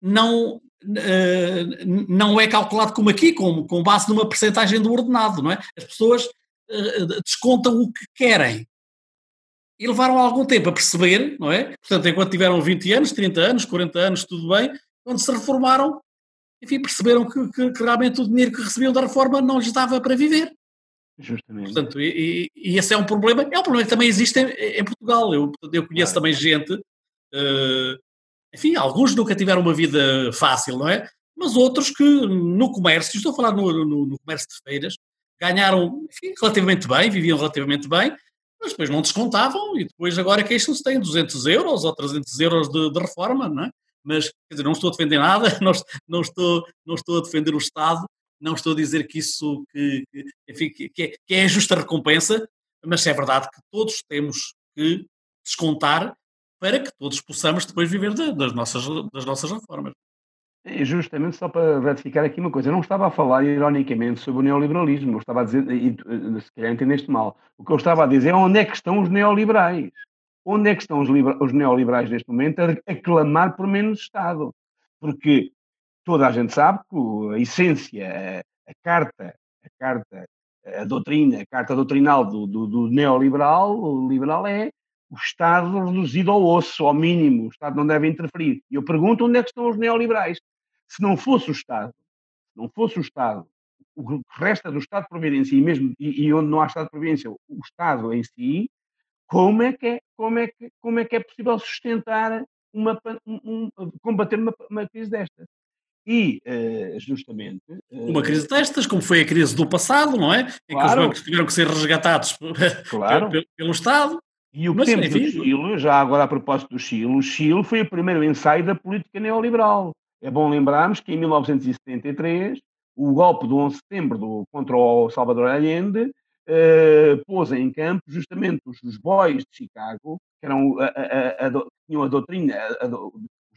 não, eh, não é calculado como aqui, com, com base numa percentagem do ordenado, não é? As pessoas eh, descontam o que querem. E levaram algum tempo a perceber, não é? Portanto, enquanto tiveram 20 anos, 30 anos, 40 anos, tudo bem, quando se reformaram, enfim, perceberam que, que- que realmente o dinheiro que recebiam da reforma não lhes dava para viver. Justamente. Portanto, e, e- e esse é um problema, é um problema que também existe em, em Portugal. Eu, eu conheço Claro. também gente, eh, enfim, alguns nunca tiveram uma vida fácil, não é? Mas outros que no comércio, estou a falar no, no- no comércio de feiras, ganharam enfim, relativamente bem, viviam relativamente bem, mas depois não descontavam e depois agora queixam-se têm 200 euros ou 300 euros de, de, reforma, não é? Mas, quer dizer, não estou a defender nada, não, não, estou, não estou a defender o Estado, não estou a dizer que isso, que, enfim, que, é, que é a justa recompensa, mas é verdade que todos temos que descontar para que todos possamos depois viver de, das, nossas, das nossas reformas. É justamente só para ratificar aqui uma coisa, eu não estava a falar ironicamente sobre o neoliberalismo, eu estava a dizer, e se calhar entendeste mal, o que eu estava a dizer é onde é que estão os neoliberais. Onde é que estão os, os neoliberais neste momento a, a clamar por menos Estado? Porque toda a gente sabe que a essência, a, a carta, a carta, a doutrina, a carta doutrinal do, do, do neoliberal, liberal é o Estado reduzido ao osso, ao mínimo, o Estado não deve interferir. E eu pergunto onde é que estão os neoliberais? se não fosse o Estado, se não fosse o Estado, o que resta do Estado de Providência, e mesmo e, e, onde não há Estado de Providência, o Estado em si, como é que é, como é, que, como é, que é possível sustentar uma, um, combater uma, uma crise destas? E, uh, justamente. Uh, uma crise destas, como foi a crise do passado, não é? Em claro, que os bancos tiveram que ser resgatados claro. pelo, pelo, Estado. E o Mas, tempo enfim, do Chile, já agora a propósito do Chile, o Chile foi o primeiro ensaio da política neoliberal. É bom lembrarmos que em 1973 o golpe do 11 de setembro do, contra o Salvador Allende eh, pôs em campo justamente os, os boys de Chicago, que eram a, a, a, tinham a doutrina,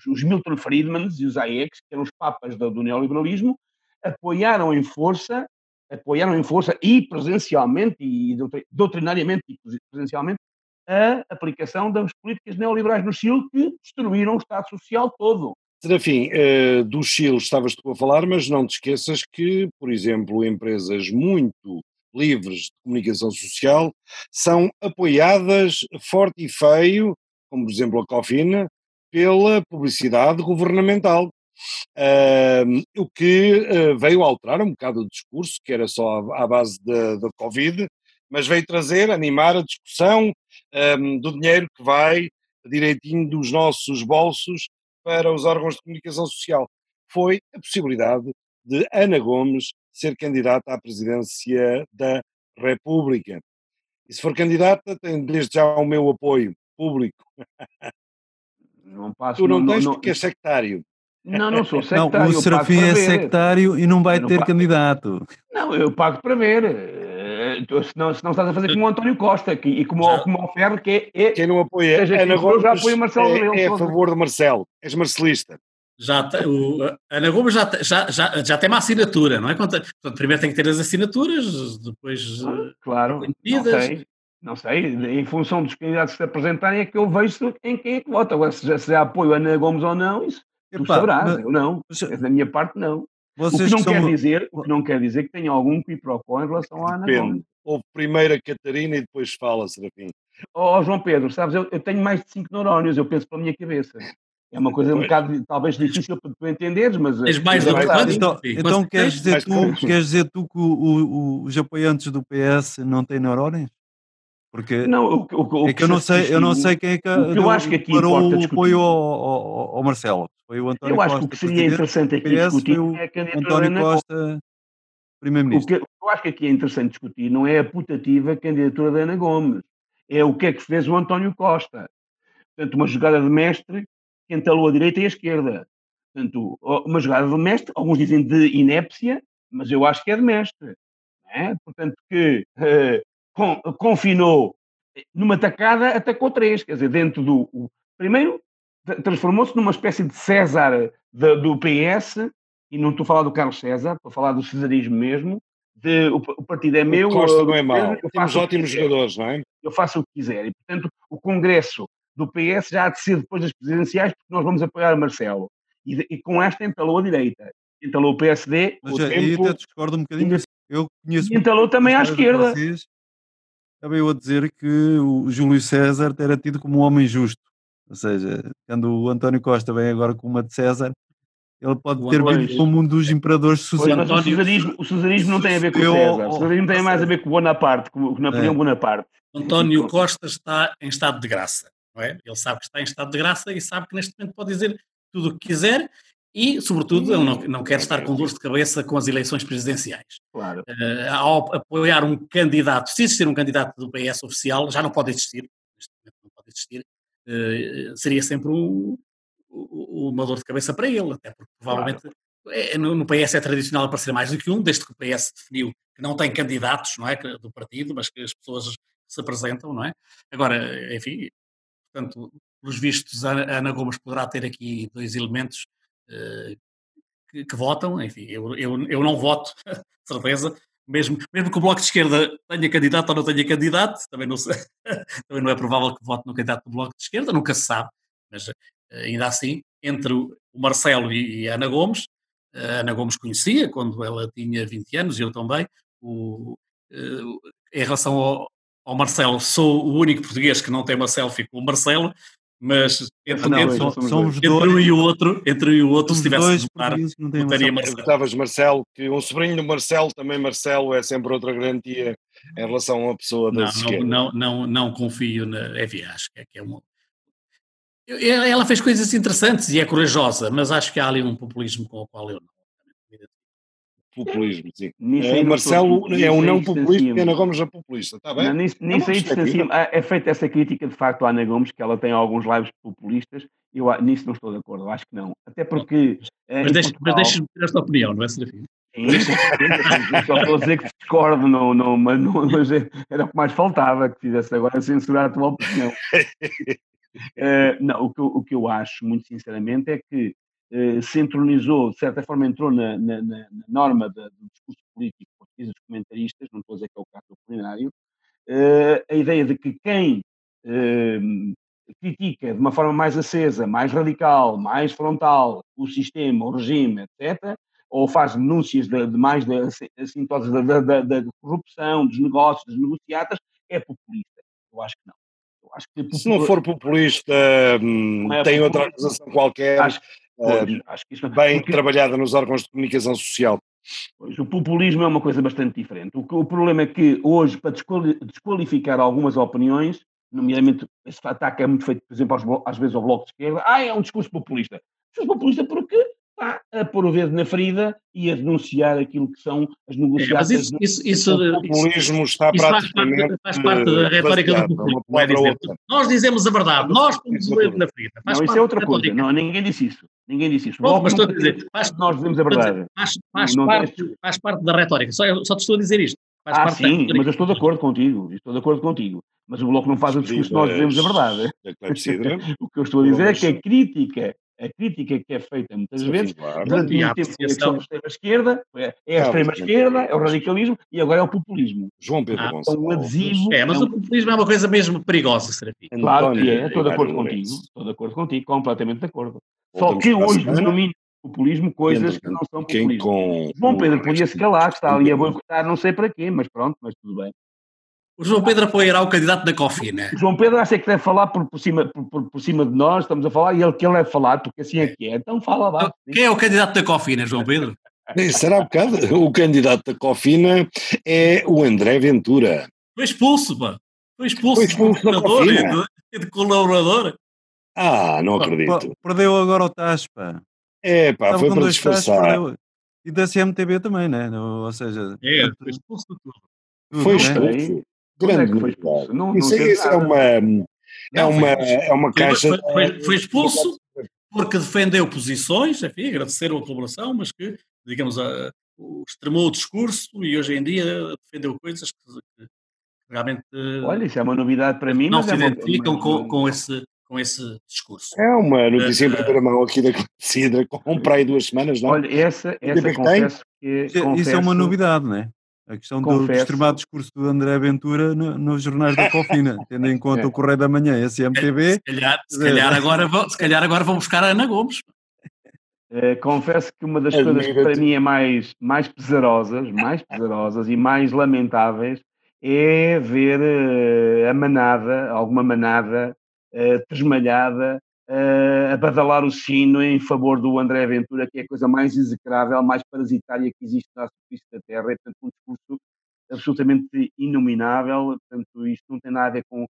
os Milton Friedmans e os Hayeks, que eram os papas do, do neoliberalismo, apoiaram em força, apoiaram em força e presencialmente e doutrinariamente e presencialmente a aplicação das políticas neoliberais no Chile que destruíram o Estado Social todo. Serafim, uh, do Chile estavas tu a falar, mas não te esqueças que, por exemplo, empresas muito livres de comunicação social são apoiadas forte e feio, como por exemplo a Cofina, pela publicidade governamental. Uh, o que uh, veio alterar um bocado o discurso, que era só à, base da, da Covid, mas veio trazer, animar a discussão um, do dinheiro que vai direitinho dos nossos bolsos para os órgãos de comunicação social foi a possibilidade de Ana Gomes ser candidata à presidência da República. E se for candidata, tem desde já o meu apoio público. Não passo, tu não, não tens não, porque é sectário. Não, não sou sectário. Não, o Serafim é sectário e não vai ter candidato. Não, eu pago para ver. Se não, se não estás a fazer como o António Costa que, e como, o, como o Ferro, que é, é. Quem não apoia Ana Gomes já apoia Marcelo é, é a favor de Marcelo. És marcelista. Já o, Ana Gomes já, já, já, já tem uma assinatura, não é? Portanto, primeiro tem que ter as assinaturas, depois. Ah, claro, não sei, não sei. Em função dos candidatos que se apresentarem, é que eu vejo em quem é que vota. Agora, se já, se já apoio Ana Gomes ou não, isso Epá, tu sabrás. Mas, eu não. Mas, da minha parte, não. Vocês o que não quer dizer, o que não quer dizer que tenha algum quiprocó em relação à Ana Depende. Gomes. Houve primeiro a Catarina e depois fala, Serafim. Ó oh, João Pedro, sabes, eu, eu, tenho mais de 5 neurónios, eu penso pela minha cabeça. É uma coisa um bocado, talvez, difícil para tu entenderes, mas... Tens mais do que Então, então queres, dizer tu, queres dizer tu que o, o, os apoiantes do PS não têm neurónios? Porque não, o, o, é que eu não sei, eu não sei quem é que, eu acho que aqui parou o apoio ao, ao, ao, Marcelo. Foi o António eu acho Costa. que o que seria interessante aqui PS, discutir o é a candidatura António Costa, primeiro-ministro. O que eu acho que aqui é interessante discutir não é a putativa candidatura da Ana Gomes, é o que é que fez o António Costa. Portanto, uma jogada de mestre que entalou a direita e a esquerda. Portanto, uma jogada de mestre, alguns dizem de inépcia, mas eu acho que é de mestre. É? Portanto, que uh, confinou numa tacada, atacou três, quer dizer, dentro do. O, primeiro, transformou-se numa espécie de César de, do PS, e não estou a falar do Carlos César, estou a falar do cesarismo mesmo. De, o, o partido é meu. O Costa não é mau. Temos ótimos jogadores, não é? Eu faço o que quiser. E, portanto, o Congresso do PS já há de ser depois das presidenciais, porque nós vamos apoiar Marcelo. E, e com esta entalou a direita. Entalou o PSD. Mas o aí tempo, até discordo um bocadinho. Eu conheço. Entalou também à esquerda. Vocês, Estava eu a dizer que o Júlio César era tido como um homem justo. Ou seja, quando o António Costa vem agora com uma de César, ele pode ter vindo como um dos imperadores socialistas. O cesarismo, o não tem a ver com o César. O cesarismo tem mais a ver com o Bonaparte, com o Napoleão é. Bonaparte. António Costa está em estado de graça. Não é? Ele sabe que está em estado de graça e sabe que neste momento pode dizer tudo o que quiser E, sobretudo, ele não, não quer estar com dor de cabeça com as eleições presidenciais. Claro. Uh, ao apoiar um candidato, se existir um candidato do PS oficial, já não pode existir, não pode existir, uh, seria sempre um, uma dor de cabeça para ele, até porque provavelmente claro. é, no, no, PS é tradicional aparecer mais do que um, desde que o PS definiu que não tem candidatos não é, do partido, mas que as pessoas se apresentam, não é? Agora, enfim, portanto, pelos vistos, a Ana Gomes poderá ter aqui dois elementos que, que, votam, enfim, eu, eu, eu não voto, certeza, mesmo, mesmo que o Bloco de Esquerda tenha candidato ou não tenha candidato, também não, sei, também não é provável que vote no candidato do Bloco de Esquerda, nunca se sabe, mas uh, ainda assim, entre o Marcelo e, a Ana Gomes, a Ana Gomes conhecia quando ela tinha 20 anos, e eu também, o, em relação ao, ao Marcelo, sou o único português que não tem uma selfie com o Marcelo, mas entre, não, entre, somos entre dois. um e o outro, entre um e o outro, se tivesse de votar, votaria Marcelo. Estavas Marcelo, que um sobrinho do Marcelo, também Marcelo, é sempre outra garantia em relação a uma pessoa da não, não, não, não, confio na Evi, acho que é, que é uma... Ela fez coisas interessantes e é corajosa, mas acho que há ali um populismo com o qual eu não populismo, sim. É, Marcelo é um não populista e Ana Gomes é populista, está bem? Não, nem nem sei É feita essa crítica, de facto, à Ana Gomes, que ela tem alguns lives populistas. Eu nisso não estou de acordo, acho que não. Até porque. Eh, mas deixa-me deixa ter esta opinião, não é, Serafim? Só estou a dizer que discordo, não, não, mas, não, mas era o que mais faltava que fizesse agora censurar a tua opinião. Uh, não, o que, o que eu acho, muito sinceramente, é que eh, se entronizou, de certa forma entrou na, na, na norma do discurso político português dos comentaristas, não estou a dizer que é o caso do plenário, eh, a ideia de que quem eh, critica de uma forma mais acesa, mais radical, mais frontal o sistema, o regime, etc., ou faz denúncias de, de mais de, assim, todas da, da, da, corrupção, dos negócios, das negociatas, é populista. Eu acho que não. Que Se não for populista, hum, é tem populista. outra acusação qualquer. Acho, Pois, acho que isso, bem porque, trabalhada nos órgãos de comunicação social. Pois, o populismo é uma coisa bastante diferente. O, o problema é que hoje, para desqualificar algumas opiniões, nomeadamente esse ataque é muito feito, por exemplo, às, às vezes ao Bloco de Esquerda, ah, é um discurso populista. Discurso populista porque está a pôr o dedo na ferida e a denunciar aquilo que são as negociações. É, mas isso, isso, isso, o populismo está isso praticamente faz parte, faz parte da retórica do populismo. É dizer, nós dizemos a verdade, nós pomos o dedo na ferida. Faz não, isso é outra coisa. Não, ninguém disse isso. Ninguém disse isso. Bom, mas estou a dizer, faz, nós dizemos a verdade. Faz, faz, não, parte, faz parte da retórica. Só, só te estou a dizer isto. Faz ah, sim, mas eu estou de acordo contigo. Estou de acordo contigo. Mas o Bloco não faz o discurso nós dizemos a verdade. o que eu estou a dizer é que a crítica a crítica que é feita muitas Sim, vezes, claro. durante muito tempo foi a extrema-esquerda, é, é a extrema-esquerda, é o radicalismo e agora é o populismo. João Pedro ah, Gonçalves. Um adesivo, é, mas é um... o populismo é uma coisa mesmo perigosa, Serafim. Claro que é, estou de acordo contigo, estou de acordo contigo, completamente de acordo. Só que hoje denomina populismo coisas que não são populismo. Com... João Pedro podia-se calar, que está ali a boicotar não sei para quê, mas pronto, mas tudo bem. O João Pedro apoiará o candidato da Cofina. O João Pedro acha que deve falar por, por, cima, por, por, cima de nós, estamos a falar, e ele que ele deve falar, porque assim é que é. Então fala lá. Quem é o candidato da Cofina, João Pedro? Será um bocado? O candidato da Cofina é o André Ventura. Foi expulso, pá. Foi expulso, Foi expulso de colaborador. De, de colaborador. Ah, não acredito. Perdeu agora o Taspa. É, pá, foi para disfarçar. E da CMTB também, né? Ou seja... É, foi expulso de tudo. Foi expulso. Grande é foi Não, isso, não isso é uma, é uma, é uma caixa. Foi, foi, foi, expulso porque defendeu posições, enfim, agradeceram a colaboração, mas que, digamos, a, extremou o discurso e hoje em dia defendeu coisas que, realmente. Olha, isso é uma novidade para mim. Não se é identificam uma... com, com, esse, com esse discurso. É uma notícia em primeira mão aqui da Cidra, com para aí duas semanas, não? Olha, essa, essa confesso que. Confesso, isso é uma novidade, não é? A questão do, do extremado discurso do André Ventura no, nos jornais da Cofina, tendo em conta é. o Correio da Manhã e a CMTV. Se calhar, se calhar, agora, vão, se calhar agora vão buscar a Ana Gomes. É, confesso que uma das coisas que para mim é mais, mais pesarosas, mais pesarosas e mais lamentáveis é ver uh, a manada, alguma manada uh, tresmalhada uh, a badalar o sino em favor do André Ventura, que é a coisa mais execrável, mais parasitária que existe na superfície da Terra, é portanto um discurso absolutamente inominável, portanto isto não tem nada a ver com,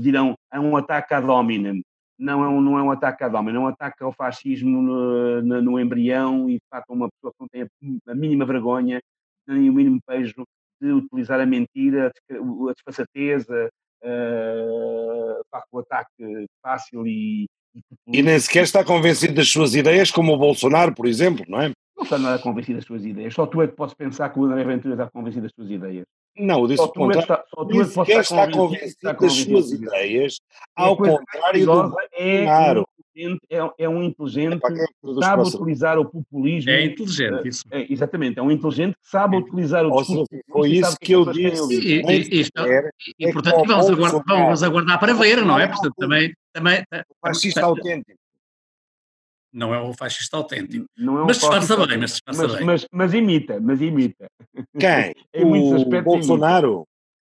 dirão, é um ataque à dominem. não é um, não é um ataque à não é um ataque ao fascismo no, no, no embrião e de facto uma pessoa que não tem a, a mínima vergonha, nem o mínimo pejo de utilizar a mentira, a desfaçateza, uh, o ataque fácil e, e nem sequer está convencido das suas ideias, como o Bolsonaro, por exemplo, não é? Não está nada convencido das suas ideias. Só tu é que podes pensar que o André Ventura está convencido das suas ideias. Não, eu disse só tu é que está, só tu é que estar está convencido, está das suas ideias, ao contrário do é Bolsonaro. É, é, um inteligente é que sabe utilizar o populismo. É inteligente, isso. É, exatamente, é um inteligente que sabe utilizar o discurso. Foi isso que, que eu disse. E, e, e, e, portanto, vamos aguardar, vamos aguardar para ver, não é? Portanto, também. Também fascista autêntico. Não é o fascista autêntico. Não é um mas disfarça bem, mas disfarça mas, bem. Mas, mas, imita, mas imita. Quem? o Bolsonaro? Imita.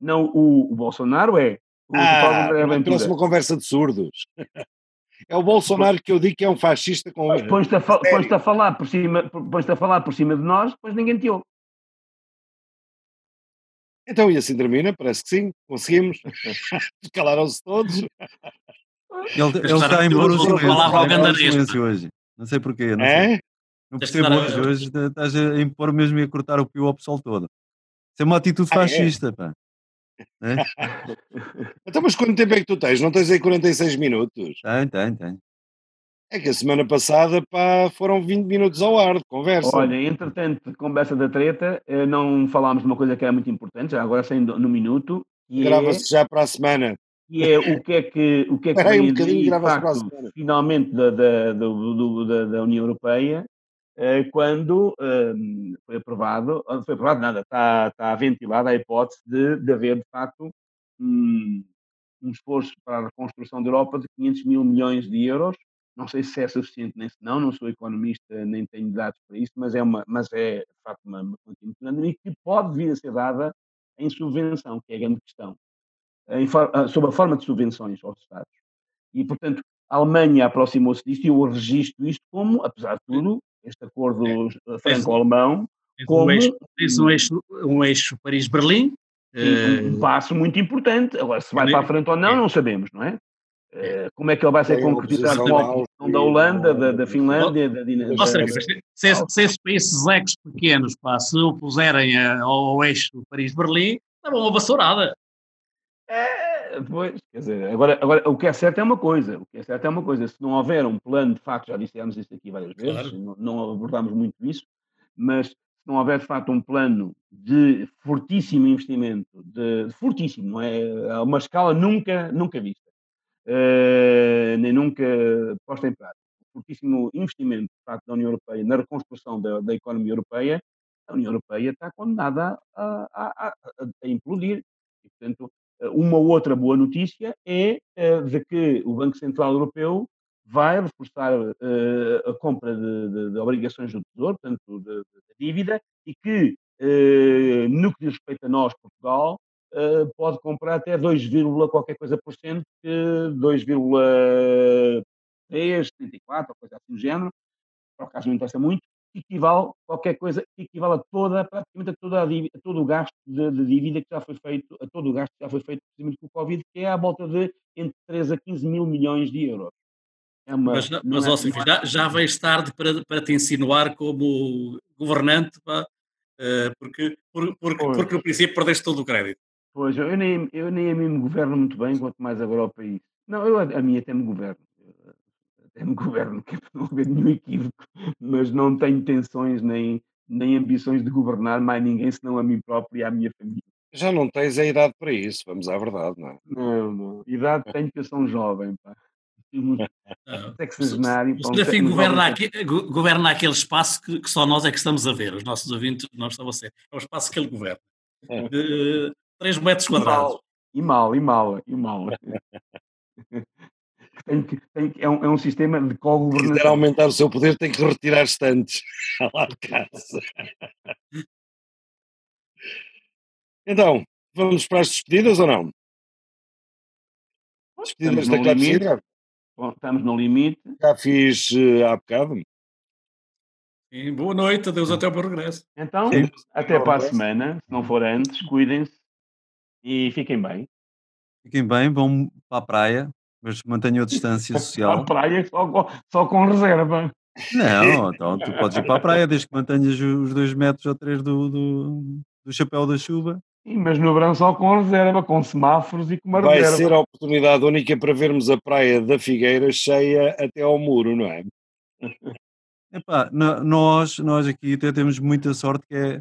Não, o, o Bolsonaro é. O ah, trouxe uma conversa de surdos. É o Bolsonaro que eu digo que é um fascista com. Pões-te a, fa pões a, falar por cima, pões a falar por cima de nós, depois ninguém te ouve. Então, e assim termina? Parece que sim, conseguimos. Calaram-se todos. Ele, ele está a impor o silêncio hoje. Não sei porquê. Não, é? sei. não percebo hoje. Hoje estás a impor mesmo e a cortar o pio ao pessoal todo. Isso é uma atitude fascista, ah, é? pá. É? então, mas quanto tempo é que tu tens? Não tens aí 46 minutos? Tem, tem, tem. É que a semana passada pá, foram 20 minutos ao ar de conversa. Olha, entretanto, conversa da treta, eh, não falámos de uma coisa que era muito importante, já agora saindo no minuto. Grava-se é, já para a semana. E é o que é que, o que, é que vem um de facto, finalmente da, da, do, do, da, da União Europeia, eh, quando ehm, foi aprovado, foi aprovado nada, está, está ventilada a hipótese de, de haver, de facto, um, um esforço para a reconstrução da Europa de 500 mil milhões de euros. Não sei se é suficiente nem se não, não sou economista nem tenho dados para isso, mas é, uma, mas é de facto uma, quantia muito grande e que pode vir a ser dada em subvenção, que é a grande questão, sob a forma de subvenções aos Estados. E, portanto, a Alemanha aproximou-se disto e eu registro isto como, apesar de tudo, este acordo é. franco-alemão. Como um eixo, um eixo, um eixo Paris-Berlim. Um, um passo muito importante. Agora, se vai para a frente ou não, não sabemos, não é? Eh, como é que ele vai ser concretizado com a oposição da Holanda, da, da Finlândia, da Dinamarca? Se, se, esses países ecos pequenos pá, se opuserem ao, ao eixo Paris-Berlim, levam uma vassourada. É, pois, quer dizer, agora, agora o que é certo é uma coisa, o que é certo é uma coisa, se não houver um plano, de facto, já dissemos isso aqui várias vezes, claro. não, não abordamos muito isso, mas se não houver de facto um plano de fortíssimo investimento, de, de fortíssimo, não é? A uma escala nunca, nunca vista, uh, nem nunca posta em prática, fortíssimo investimento de facto da União Europeia na reconstrução da, da economia europeia, a União Europeia está condenada a, a, a, a implodir. E, portanto, uma outra boa notícia é uh, de que o Banco Central Europeu vai reforçar uh, a compra de, de, de, obrigações do Tesouro, portanto, de dívida, e que, no que diz respeito a nós, Portugal, pode comprar até 2, qualquer coisa por cento, 2,3, 34, ou coisa assim do género, por acaso não interessa muito, equivale qualquer coisa, equivale a toda, praticamente a, toda a, dívida, a todo o gasto de, de, dívida que já foi feito, a todo o gasto que já foi feito precisamente com o Covid, que é à volta de entre 3 a 15 mil milhões de euros. É uma, mas, mas é, já, já veio tarde para, para te insinuar como governante, pá, uh, porque, por, porque, porque no princípio perdeste todo o crédito. Pois, eu nem, eu nem a mim me governo muito bem, quanto mais agora o país. Não, eu a mim até me governo no governo, que é para não haver nenhum equívoco, mas não tenho intenções nem, nem ambições de governar mais ninguém senão a mim próprio e à minha família. Já não tens a idade para isso, vamos à verdade, não é? Não, não. Idade tenho que eu sou um jovem, pá. Sexagenário. O Serafim governa, aqui, governa aquele espaço que, que, só nós é que estamos a ver, os nossos ouvintes não estão a ser. É o espaço que ele governa. É. De 3 metros quadrados. E mal, e mal, e mal. E tem que, tem que, é, um, é um sistema de co-governação. Se quiser aumentar o seu poder, tem que retirar estantes lá de casa. Então, vamos para as despedidas ou não? Despedidas da clepsidra? Estamos no limite. Já fiz uh, há bocado. Sim, boa noite, adeus até o meu regresso. Então, Sim. até para a semana, se não for antes, cuidem-se e fiquem bem. Fiquem bem, vão para a praia, Mas mantenha a distância social. praia só, com- só com reserva. Não, então tu podes ir para a praia desde que mantenhas os dois metros ou três do, do, do chapéu da chuva. Sim, mas no verão só com reserva, com semáforos e com uma Vai reserva. ser a oportunidade única para vermos a praia da Figueira cheia até ao muro, não é? Epá, nós, nós aqui até temos muita sorte que é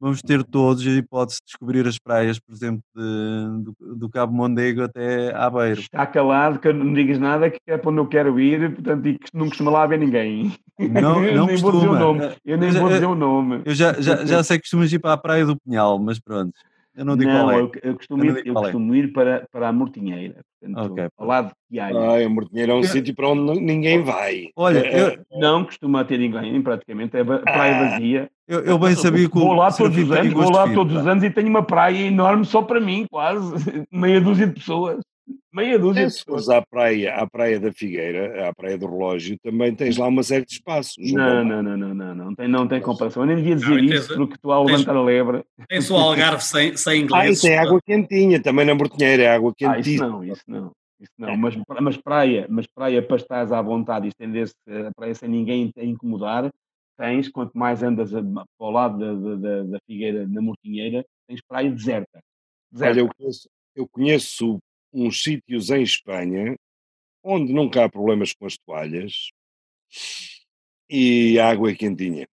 vamos ter todos a hipótese de descobrir as praias, por exemplo, de- do, do Cabo Mondego até Aveiro. Está calado, que não digas nada, que é para onde eu quero ir, portanto, e que não costuma lá haver ninguém. Não, eu não nem vou dizer o costuma. nome. Eu nem Mas, vou eh, dizer o nome. Eu já, já, já sei que costumas ir para a praia do Pinhal, mas pronto, eu não digo Não, qual é. eu, eu costumo, Eu ir, eu é. costumo ir para, para a Mortinheira, portanto, Ok, ao lado de Tiago. Ai, a Mortinheira é um Eu- sítio para onde ninguém vai. Olha, É, eu, Não costuma ter ninguém, praticamente, é ba- praia Ah. vazia. eu, eu bem sabia que o Vou lá todos os anos, vou lá todos os anos e tenho uma praia enorme só para mim, quase. Meia dúzia de pessoas. Meia dúzia É, de se pessoas. fores à praia, à praia da Figueira, à praia do Relógio, também tens lá uma série de espaços. Não, não, não, não, não, não tem, não tem comparação. Eu nem devia dizer Não, isso tens- porque estou a tens- levantar a lebre. Tem só Algarve sem, sem Ah, e ingleses. tem água quentinha, também na Mortinheira é água Ah, isso não, isso não. Isso não, mas, mas praia, mas praia para estares à vontade e estender-se a praia sem ninguém a incomodar, tens, quanto mais andas a- para o lado da, da, da- Figueira, na Mortinheira, tens praia deserta. Olha, Deserta. eu conheço, eu conheço uns sítios em Espanha onde nunca há problemas com as toalhas e a água é quentinha.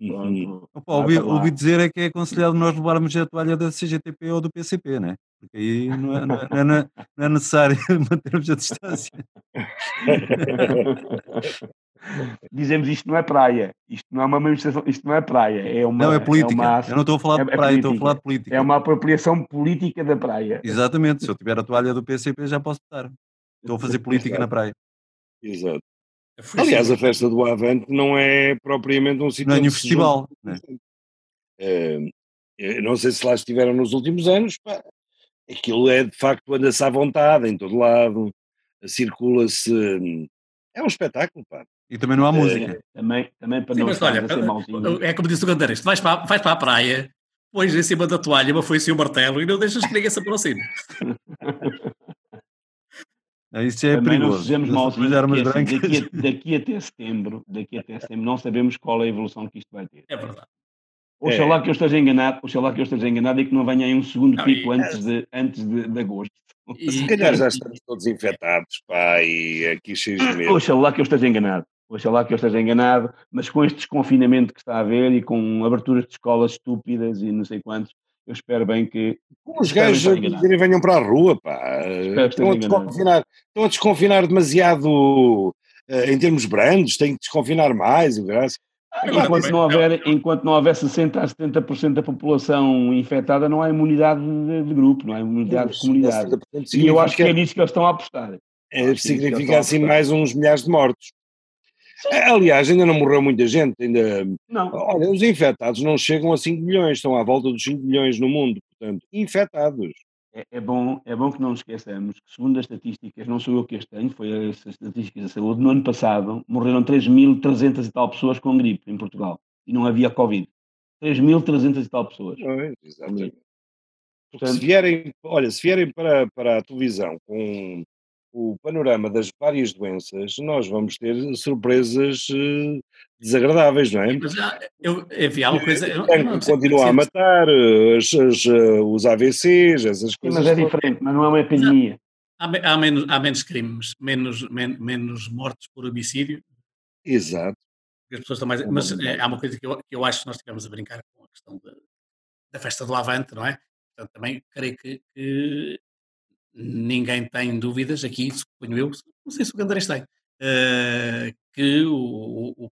Uhum. Opa, ouvi, ouvi dizer é que é aconselhado nós levarmos a toalha da CGTP ou do PCP, né? Porque aí não é, não é- não é- não é necessário mantermos a distância. Dizemos isto não é praia, isto não é uma manifestação, isto não é praia, é uma, Não, é política. uma, Eu não estou a falar é- de é praia, estou a falar de política. é uma apropriação política da praia. Exatamente, se eu tiver a toalha do PCP já posso estar. Estou a fazer política na praia. Exato. Foi Aliás, a festa do Avante não é propriamente um sítio Não é nenhum festival. né? Eh, eu não sei se lá estiveram nos últimos anos, pá, aquilo é de facto, anda-se à vontade em todo lado, circula-se. É um espetáculo, pá. E também não há música. Também, também para Sim, não mas olha, estarmos a ser mauzinhos. é como disse o Gandares, vais para, vais para a praia, pões em cima da toalha uma foice e um martelo e não deixas que ninguém se aproxime. Ah, Isso já é Também não perigoso. mauzinhos, armas porque, assim, brancas. daqui, a- daqui até setembro, daqui até setembro, não sabemos qual é a evolução que isto vai ter. É verdade. Oxalá que eu esteja enganado, oxalá que eu esteja enganado e que não venha aí um segundo Não, pico e- antes de, antes de, de agosto. E- Se calhar já estamos todos infectados, pá, e aqui de medo. Oxalá que eu esteja enganado. Oxalá que eu esteja enganado, mas com este desconfinamento que está a haver e com aberturas de escolas estúpidas e não sei quantos, eu espero bem que. Os Espero gajos venham para a rua, pá. Estão a, desconfinar, estão a desconfinar demasiado eh, em termos brandos, têm que desconfinar mais, o graça. Agora, Enquanto também- não, houver, enquanto não houver 60% a 70% da população infectada, não há imunidade de, de grupo, não há imunidade de comunidade. E eu acho que é nisso que eles estão a apostar. É, que significa assim mais uns milhares de mortos. Aliás, ainda não morreu muita gente. Ainda... Não, Olha, os infectados não chegam a 5 milhões, estão à volta dos 5 milhões no mundo. Portanto, infectados. é, é bom, é bom que não nos esqueçamos que, segundo as estatísticas, não sou eu que as tenho, foi as estatísticas da saúde, no ano passado morreram 3.300 e tal pessoas com gripe em Portugal e não havia Covid. 3.300 e tal pessoas. Pois, exatamente. Porque se Portanto- vierem, olha, se vierem para, para a televisão com o panorama das várias doenças, nós vamos ter surpresas eh, desagradáveis, não é? Mas já, eu, há uma coisa. eu- eu não continua a matar, eh, as- as, eh, os AVCs, essas coisas. mas é diferente, mas não é uma epidemia. Há, me- há menos, há menos crimes, menos, men- menos mortes por homicídio. Exato. As pessoas estão mais, mas eh, há uma coisa que eu, que eu acho que nós estivemos a brincar com a questão da- da festa do Avante, não é? Portanto, também creio que, que ninguém tem dúvidas aqui, suponho eu, não sei se o Gandares tem, eh, que o, o- o-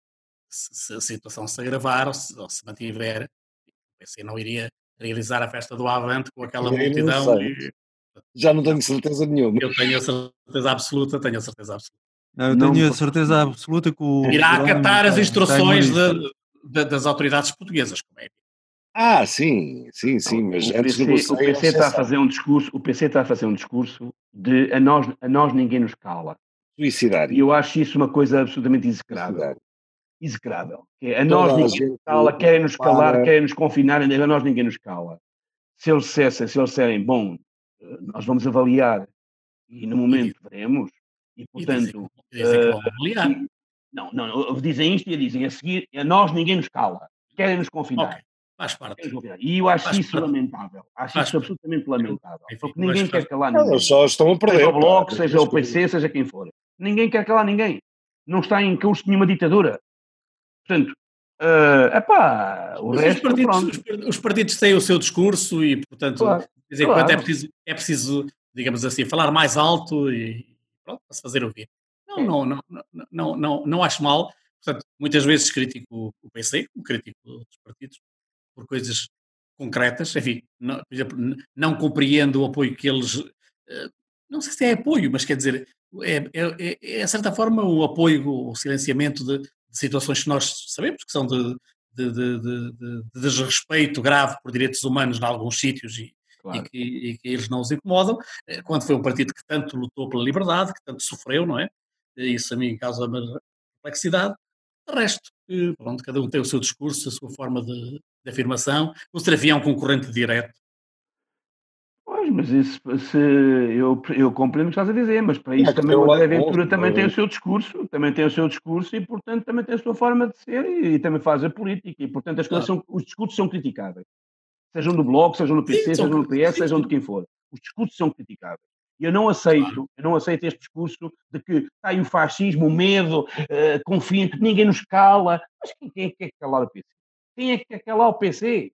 se, a situação se agravar ou se, ou se mantiver, o PC não iria realizar a festa do Avante com aquela Eu não multidão. sei. e- Já não tenho certeza nenhuma. eu tenho a certeza absoluta, tenho a certeza absoluta. Não, eu Não tenho a me- certeza absoluta que o. Irá acatar as instruções de- de- das autoridades portuguesas, como é Ah, sim, sim, sim, mas o antes PC, negociar. o PC está a fazer um discurso, o PC está a fazer um discurso de a nós, a nós ninguém nos cala. E suicidário. eu acho isso uma coisa absolutamente execrável. Execrável. É, a Toda nós a ninguém gente nos cala, querem nos calar, para- querem nos confinar, a nós ninguém nos cala. Se eles dissessem, se eles disserem, bom, eh, nós vamos avaliar E no momento veremos. E, portanto. E dizem, que vão avaliar. Não, não, dizem isto e dizem a seguir, a nós ninguém nos cala, querem nos confinar. Okay. Faz parte. E eu acho Faz isso parte. lamentável. Acho Faz isso absolutamente lamentável. Enfim, porque ninguém quer calar ninguém. Eles só estão a perder. Seja o Bloco, seja o PC, seja quem for. Ninguém quer calar ninguém. Não está em curso nenhuma ditadura. Portanto, uh, epá, o Mas resto, os partidos, os, partidos têm o seu discurso e, portanto, claro, dizer, claro. é, preciso, é preciso, digamos assim, falar mais alto e pronto, para se fazer ouvir. Não, não, não, não, não, não, não acho mal. Portanto, muitas vezes critico o PC, critico outros partidos, por coisas concretas. Enfim, não, por exemplo, não compreendo o apoio que eles. Eh, não sei se é apoio, mas quer dizer, é, é, é, é a certa forma o apoio, o silenciamento de, de, situações que nós sabemos que são de, de, de, desrespeito grave por direitos humanos em alguns sítios e, claro. e, que, e, que, eles não os incomodam, eh, quando foi um partido que tanto lutou pela liberdade, que tanto sofreu, não é? Isso a mim causa perplexidade. De resto, eh, pronto, cada um tem o seu discurso, a sua forma de, de afirmação. O Serafim é um concorrente direto. Pois, mas isso, se, eu, eu compreendo o que estás a dizer, mas para isso é, também o André Ventura também tem o seu discurso, também tem o seu discurso e, portanto, também tem a sua forma de ser e, e também faz a política e, portanto, as coisas são, os discursos são criticáveis. Sejam do Bloco, sejam do PC, sim, sejam do PS, sim, sejam de quem for. Os discursos são criticáveis. Eu não aceito, eu não aceito este discurso de que está aí o fascismo, o medo, uh, confiem que ninguém nos cala. Mas quem, quem é que quer calar o PC? Quem é que quer calar o PC?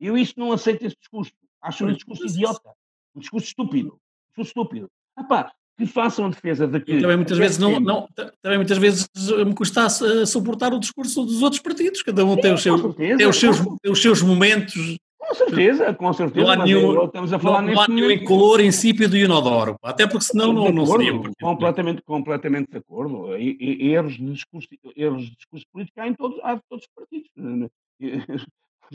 Eu isso não aceito esse discurso. Acho um discurso idiota, um discurso estúpido. Um discurso estúpido. Epá, que façam defesa de que. também muitas vezes não, não, também muitas vezes me custa a suportar o discurso dos outros partidos, cada um Sim, tem, os seus, certeza, tem, os seus, tem os seus momentos com certeza, com certeza. Não há nenhum, estamos a falar não, não há nenhum incolor insípido e inodoro, até porque senão não, não seria. Completamente, completamente de acordo. E, e, erros, de discurso, erros de discurso político há em todos, há todos os partidos.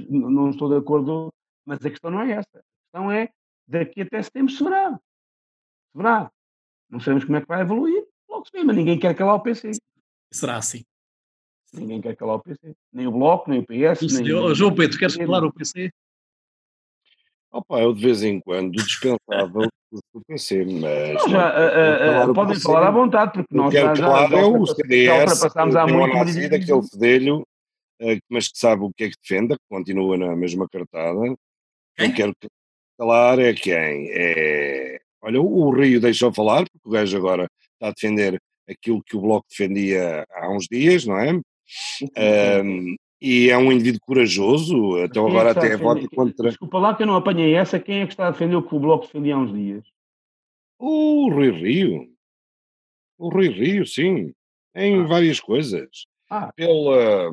Não estou de acordo, mas a questão não é essa. A questão é daqui até setembro se verá. Se verá. Não sabemos como é que vai evoluir. Logo se vê, mas ninguém quer calar o PC. Será assim. Ninguém quer calar o PC. Nem o Bloco, nem o PS. nem, senhor, João Pedro, queres calar o PC? Opa, eu de vez em quando dispensava o PC, mas. já, uh, uh, podem falar à vontade, porque nós já, já, já, é o CDS, ultrapassámos há muito. Nascido, aquele fedelho, uh, mas que sabe o que é que defenda, que continua na mesma cartada. Quem? Eu quero calar é quem? É. Olha, o Rio deixou falar, porque o gajo agora está a defender aquilo que o Bloco defendia há uns dias, não é? Um, e é um indivíduo corajoso, então é agora até vota contra. Desculpa lá que eu não apanhei essa, quem é que está a defender o que o Bloco defendia há uns dias? O Rui Rio. O Rui Rio, sim. Em ah. várias coisas. Ah. Pela,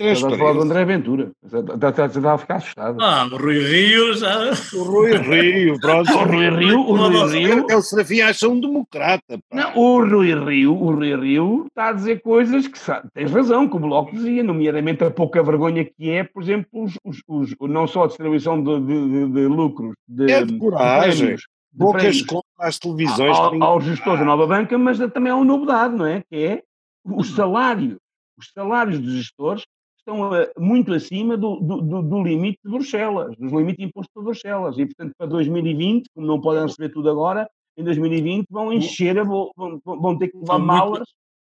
Estás a falar do André Ventura. Está a ficar assustado. Ah, o Rui Rio já. O Rui Rio, pronto. o Rui Rio, o Rui Rio. É o Serafim acha um democrata. Pá. Não, o Rui Rio, o Rui Rio está a dizer coisas que tens razão, que o Bloco dizia, nomeadamente a pouca vergonha que é, por exemplo, os, os, os não só a distribuição de, de, de, de lucros. De, é de coragem. Poucas contas às televisões. Ao, aos gestores da nova banca, mas também há uma novidade, não é? Que é os salários. Os salários dos gestores estão uh, muito acima do, do, do, limite de Bruxelas, dos limites impostos por Bruxelas. E, portanto, para 2020, como não podem receber tudo agora, em 2020 vão encher, vão, vão ter que levar estão malas. Muito,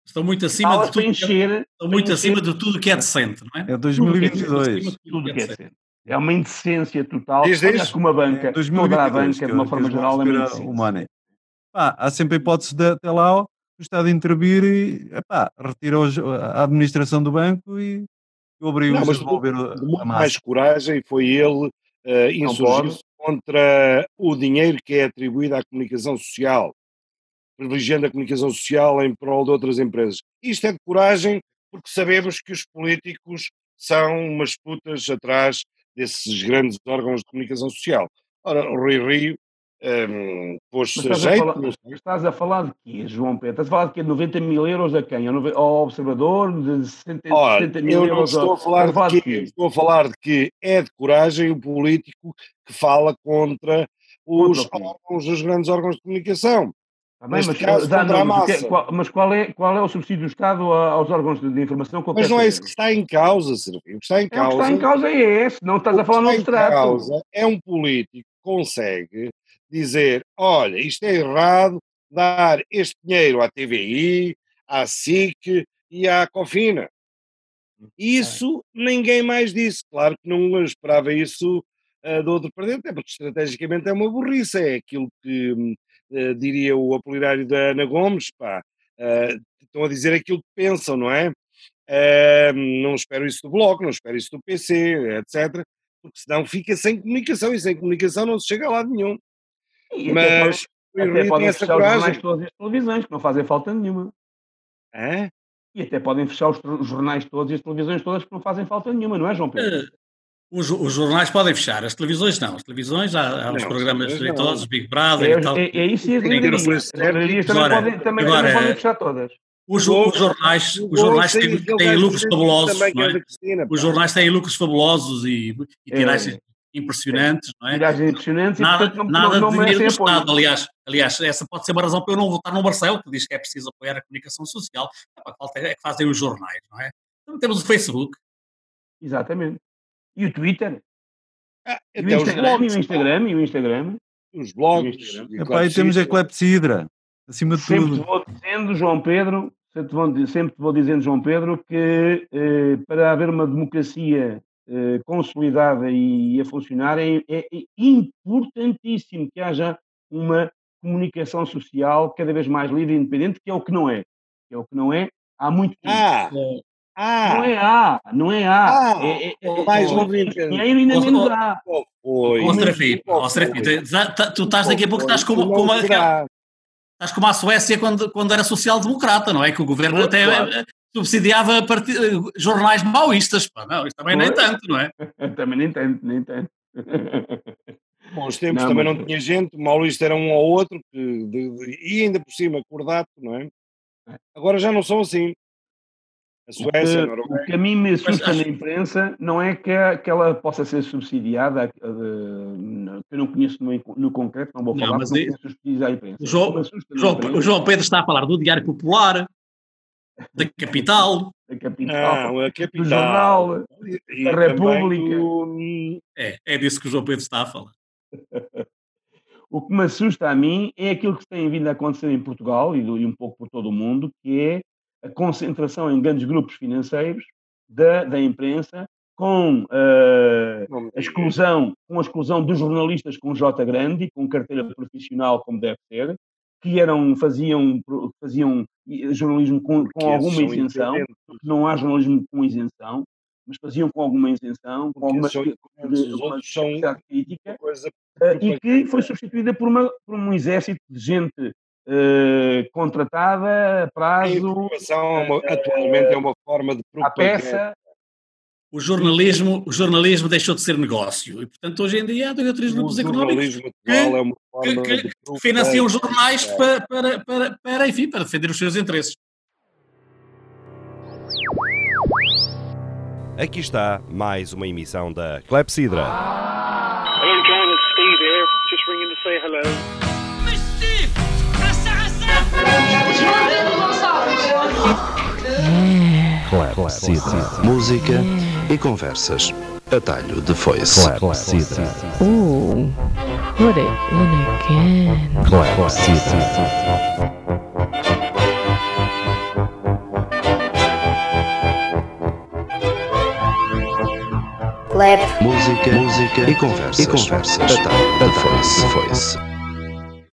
estão muito acima de tudo. Encher, que é, estão muito acima de tudo que é decente, não é? É 2022. Tudo que é decente. É uma indecência total. Desde Olha, com uma banca, é, 2022, toda a banca, de uma forma geral, é uma indecência. Pá, há sempre a hipótese de até lá o Estado intervir e epá, retira a administração do banco e obriga a devolver a muito mais coragem foi ele uh, insurgir contra o dinheiro que é atribuído à comunicação social, privilegiando a comunicação social em prol de outras empresas. Isto é de coragem porque sabemos que os políticos são umas putas atrás desses grandes órgãos de comunicação social. Ora, o Rui Rio um, pôs-se a jeito. A falar, estás a falar de quê, João Pedro? Estás a falar de quê? 90 mil euros a quem? Ao observador? De 70, Ora, 60 mil eu euros estou a falar, a, de, quê? Estou a falar de que é de coragem o político que fala contra os contra órgãos, os grandes órgãos de comunicação. Tá bem, mas, caso, que, qual, mas qual é, qual é o subsídio do Estado aos órgãos de, de informação? Mas não é isso que está em causa, Sérgio. O que está em causa, é, o que está em causa é esse, não estás a falar no abstrato. é um político que consegue dizer: olha, isto é errado, dar este dinheiro à TVI, à SIC e à Cofina. Isso ninguém mais disse. Claro que não esperava isso uh, do outro presidente, é porque estrategicamente é uma burrice, é aquilo que uh, diria o apolinário da Ana Gomes, pá, uh, estão a dizer aquilo que pensam, não é? não espero isso do Bloco, não espero isso do PC, etc. Porque senão fica sem comunicação e sem comunicação não se chega a lado nenhum. E Mas até, pode, até podem fechar coragem. os jornais todas as televisões, que não fazem falta nenhuma. É? E até podem fechar os, jornais todos e as televisões todas que não fazem falta nenhuma, não é, João Pedro? Uh, os, os, jornais podem fechar, as televisões não. As televisões, há, há os programas direitosos, Big Brother é, e tal. É, é isso e as livrarias. As livrarias também, agora, podem, também, agora, também podem fechar todas. Os, os, jornais, os jornais têm, têm lucros fabulosos. É? Os jornais têm lucros fabulosos e, e tiragens impressionantes, não é? Tiragens impressionantes nada, e, portanto, não, nada não, não de Estado. Aliás, aliás, essa pode ser uma razão para eu não votar no Marcelo, que diz que é preciso apoiar a comunicação social. A falta é que fazem os jornais, não é? Então temos o Facebook. Exatamente. E o Twitter. Ah, e, o Instagram, e o Instagram, e o Instagram. Os blogs. E, Epá, e temos a clepsidra, acima de sempre tudo. Sempre vou dizendo, João Pedro, sempre vou, sempre vou dizendo, João Pedro, que eh, para haver uma democracia eh, consolidada e, a funcionar, é, é, importantíssimo que haja uma comunicação social cada vez mais livre e independente, que é o que não é. Que é o que não é há muito tempo. Ah, ah, não é A, não é A. Ah, é, é, é, mais um dinheiro ainda menos A. Ó, Serafim, tu estás daqui a pouco estás como, como a, estás como a Suécia quando, quando era social-democrata, não é? Que o governo até claro subsidiava part... jornais maoístas. Pá. Não, isso também nem tanto, não é? também nem tanto, nem tanto. Bons tempos não, também mas... não tinha gente, o maoísta era um ou outro, que, de, de, e ainda por cima, cordato, não é? é? Agora já não são assim. A Suécia, o que, o que a mim me assusta acho... na imprensa não é que, a, que ela possa ser subsidiada, que eu não conheço no, no concreto, não vou falar, não, mas não conheço a imprensa. O João, João, o João Pedro está a falar do Diário Popular, da capital. Da capital. Não, a capital. Do jornal. E, da República. Do... É, é disso que o João Pedro está a falar. o que me assusta a mim é aquilo que tem vindo a acontecer em Portugal e, e um pouco por todo o mundo, que é a concentração em grandes grupos financeiros da, da imprensa com uh, a exclusão com a exclusão dos jornalistas com J grande e com carteira profissional como deve ser que eram faziam faziam jornalismo com, com alguma isenção, não há jornalismo com isenção, mas faziam com alguma isenção, com alguma, uma são crítica, uh, e que foi substituída por, uma, por um exército de gente uh, contratada a prazo. A informação uh, atualmente é uma forma de propaganda. A peça, o jornalismo, o jornalismo deixou de ser negócio e, portanto, hoje em dia há outros grupos económicos que, é que, que, que financiam jornais é. para, para, para, para, enfim, para defender os seus interesses. Aqui está mais uma emissão da Clepsidra. Hello, John, it's Steve here. Just ringing to say hello. Clepsidra. Música e conversas. Atalho de foice. Put it in again. Música, música e conversas. E conversas. Atalho de foice. foice.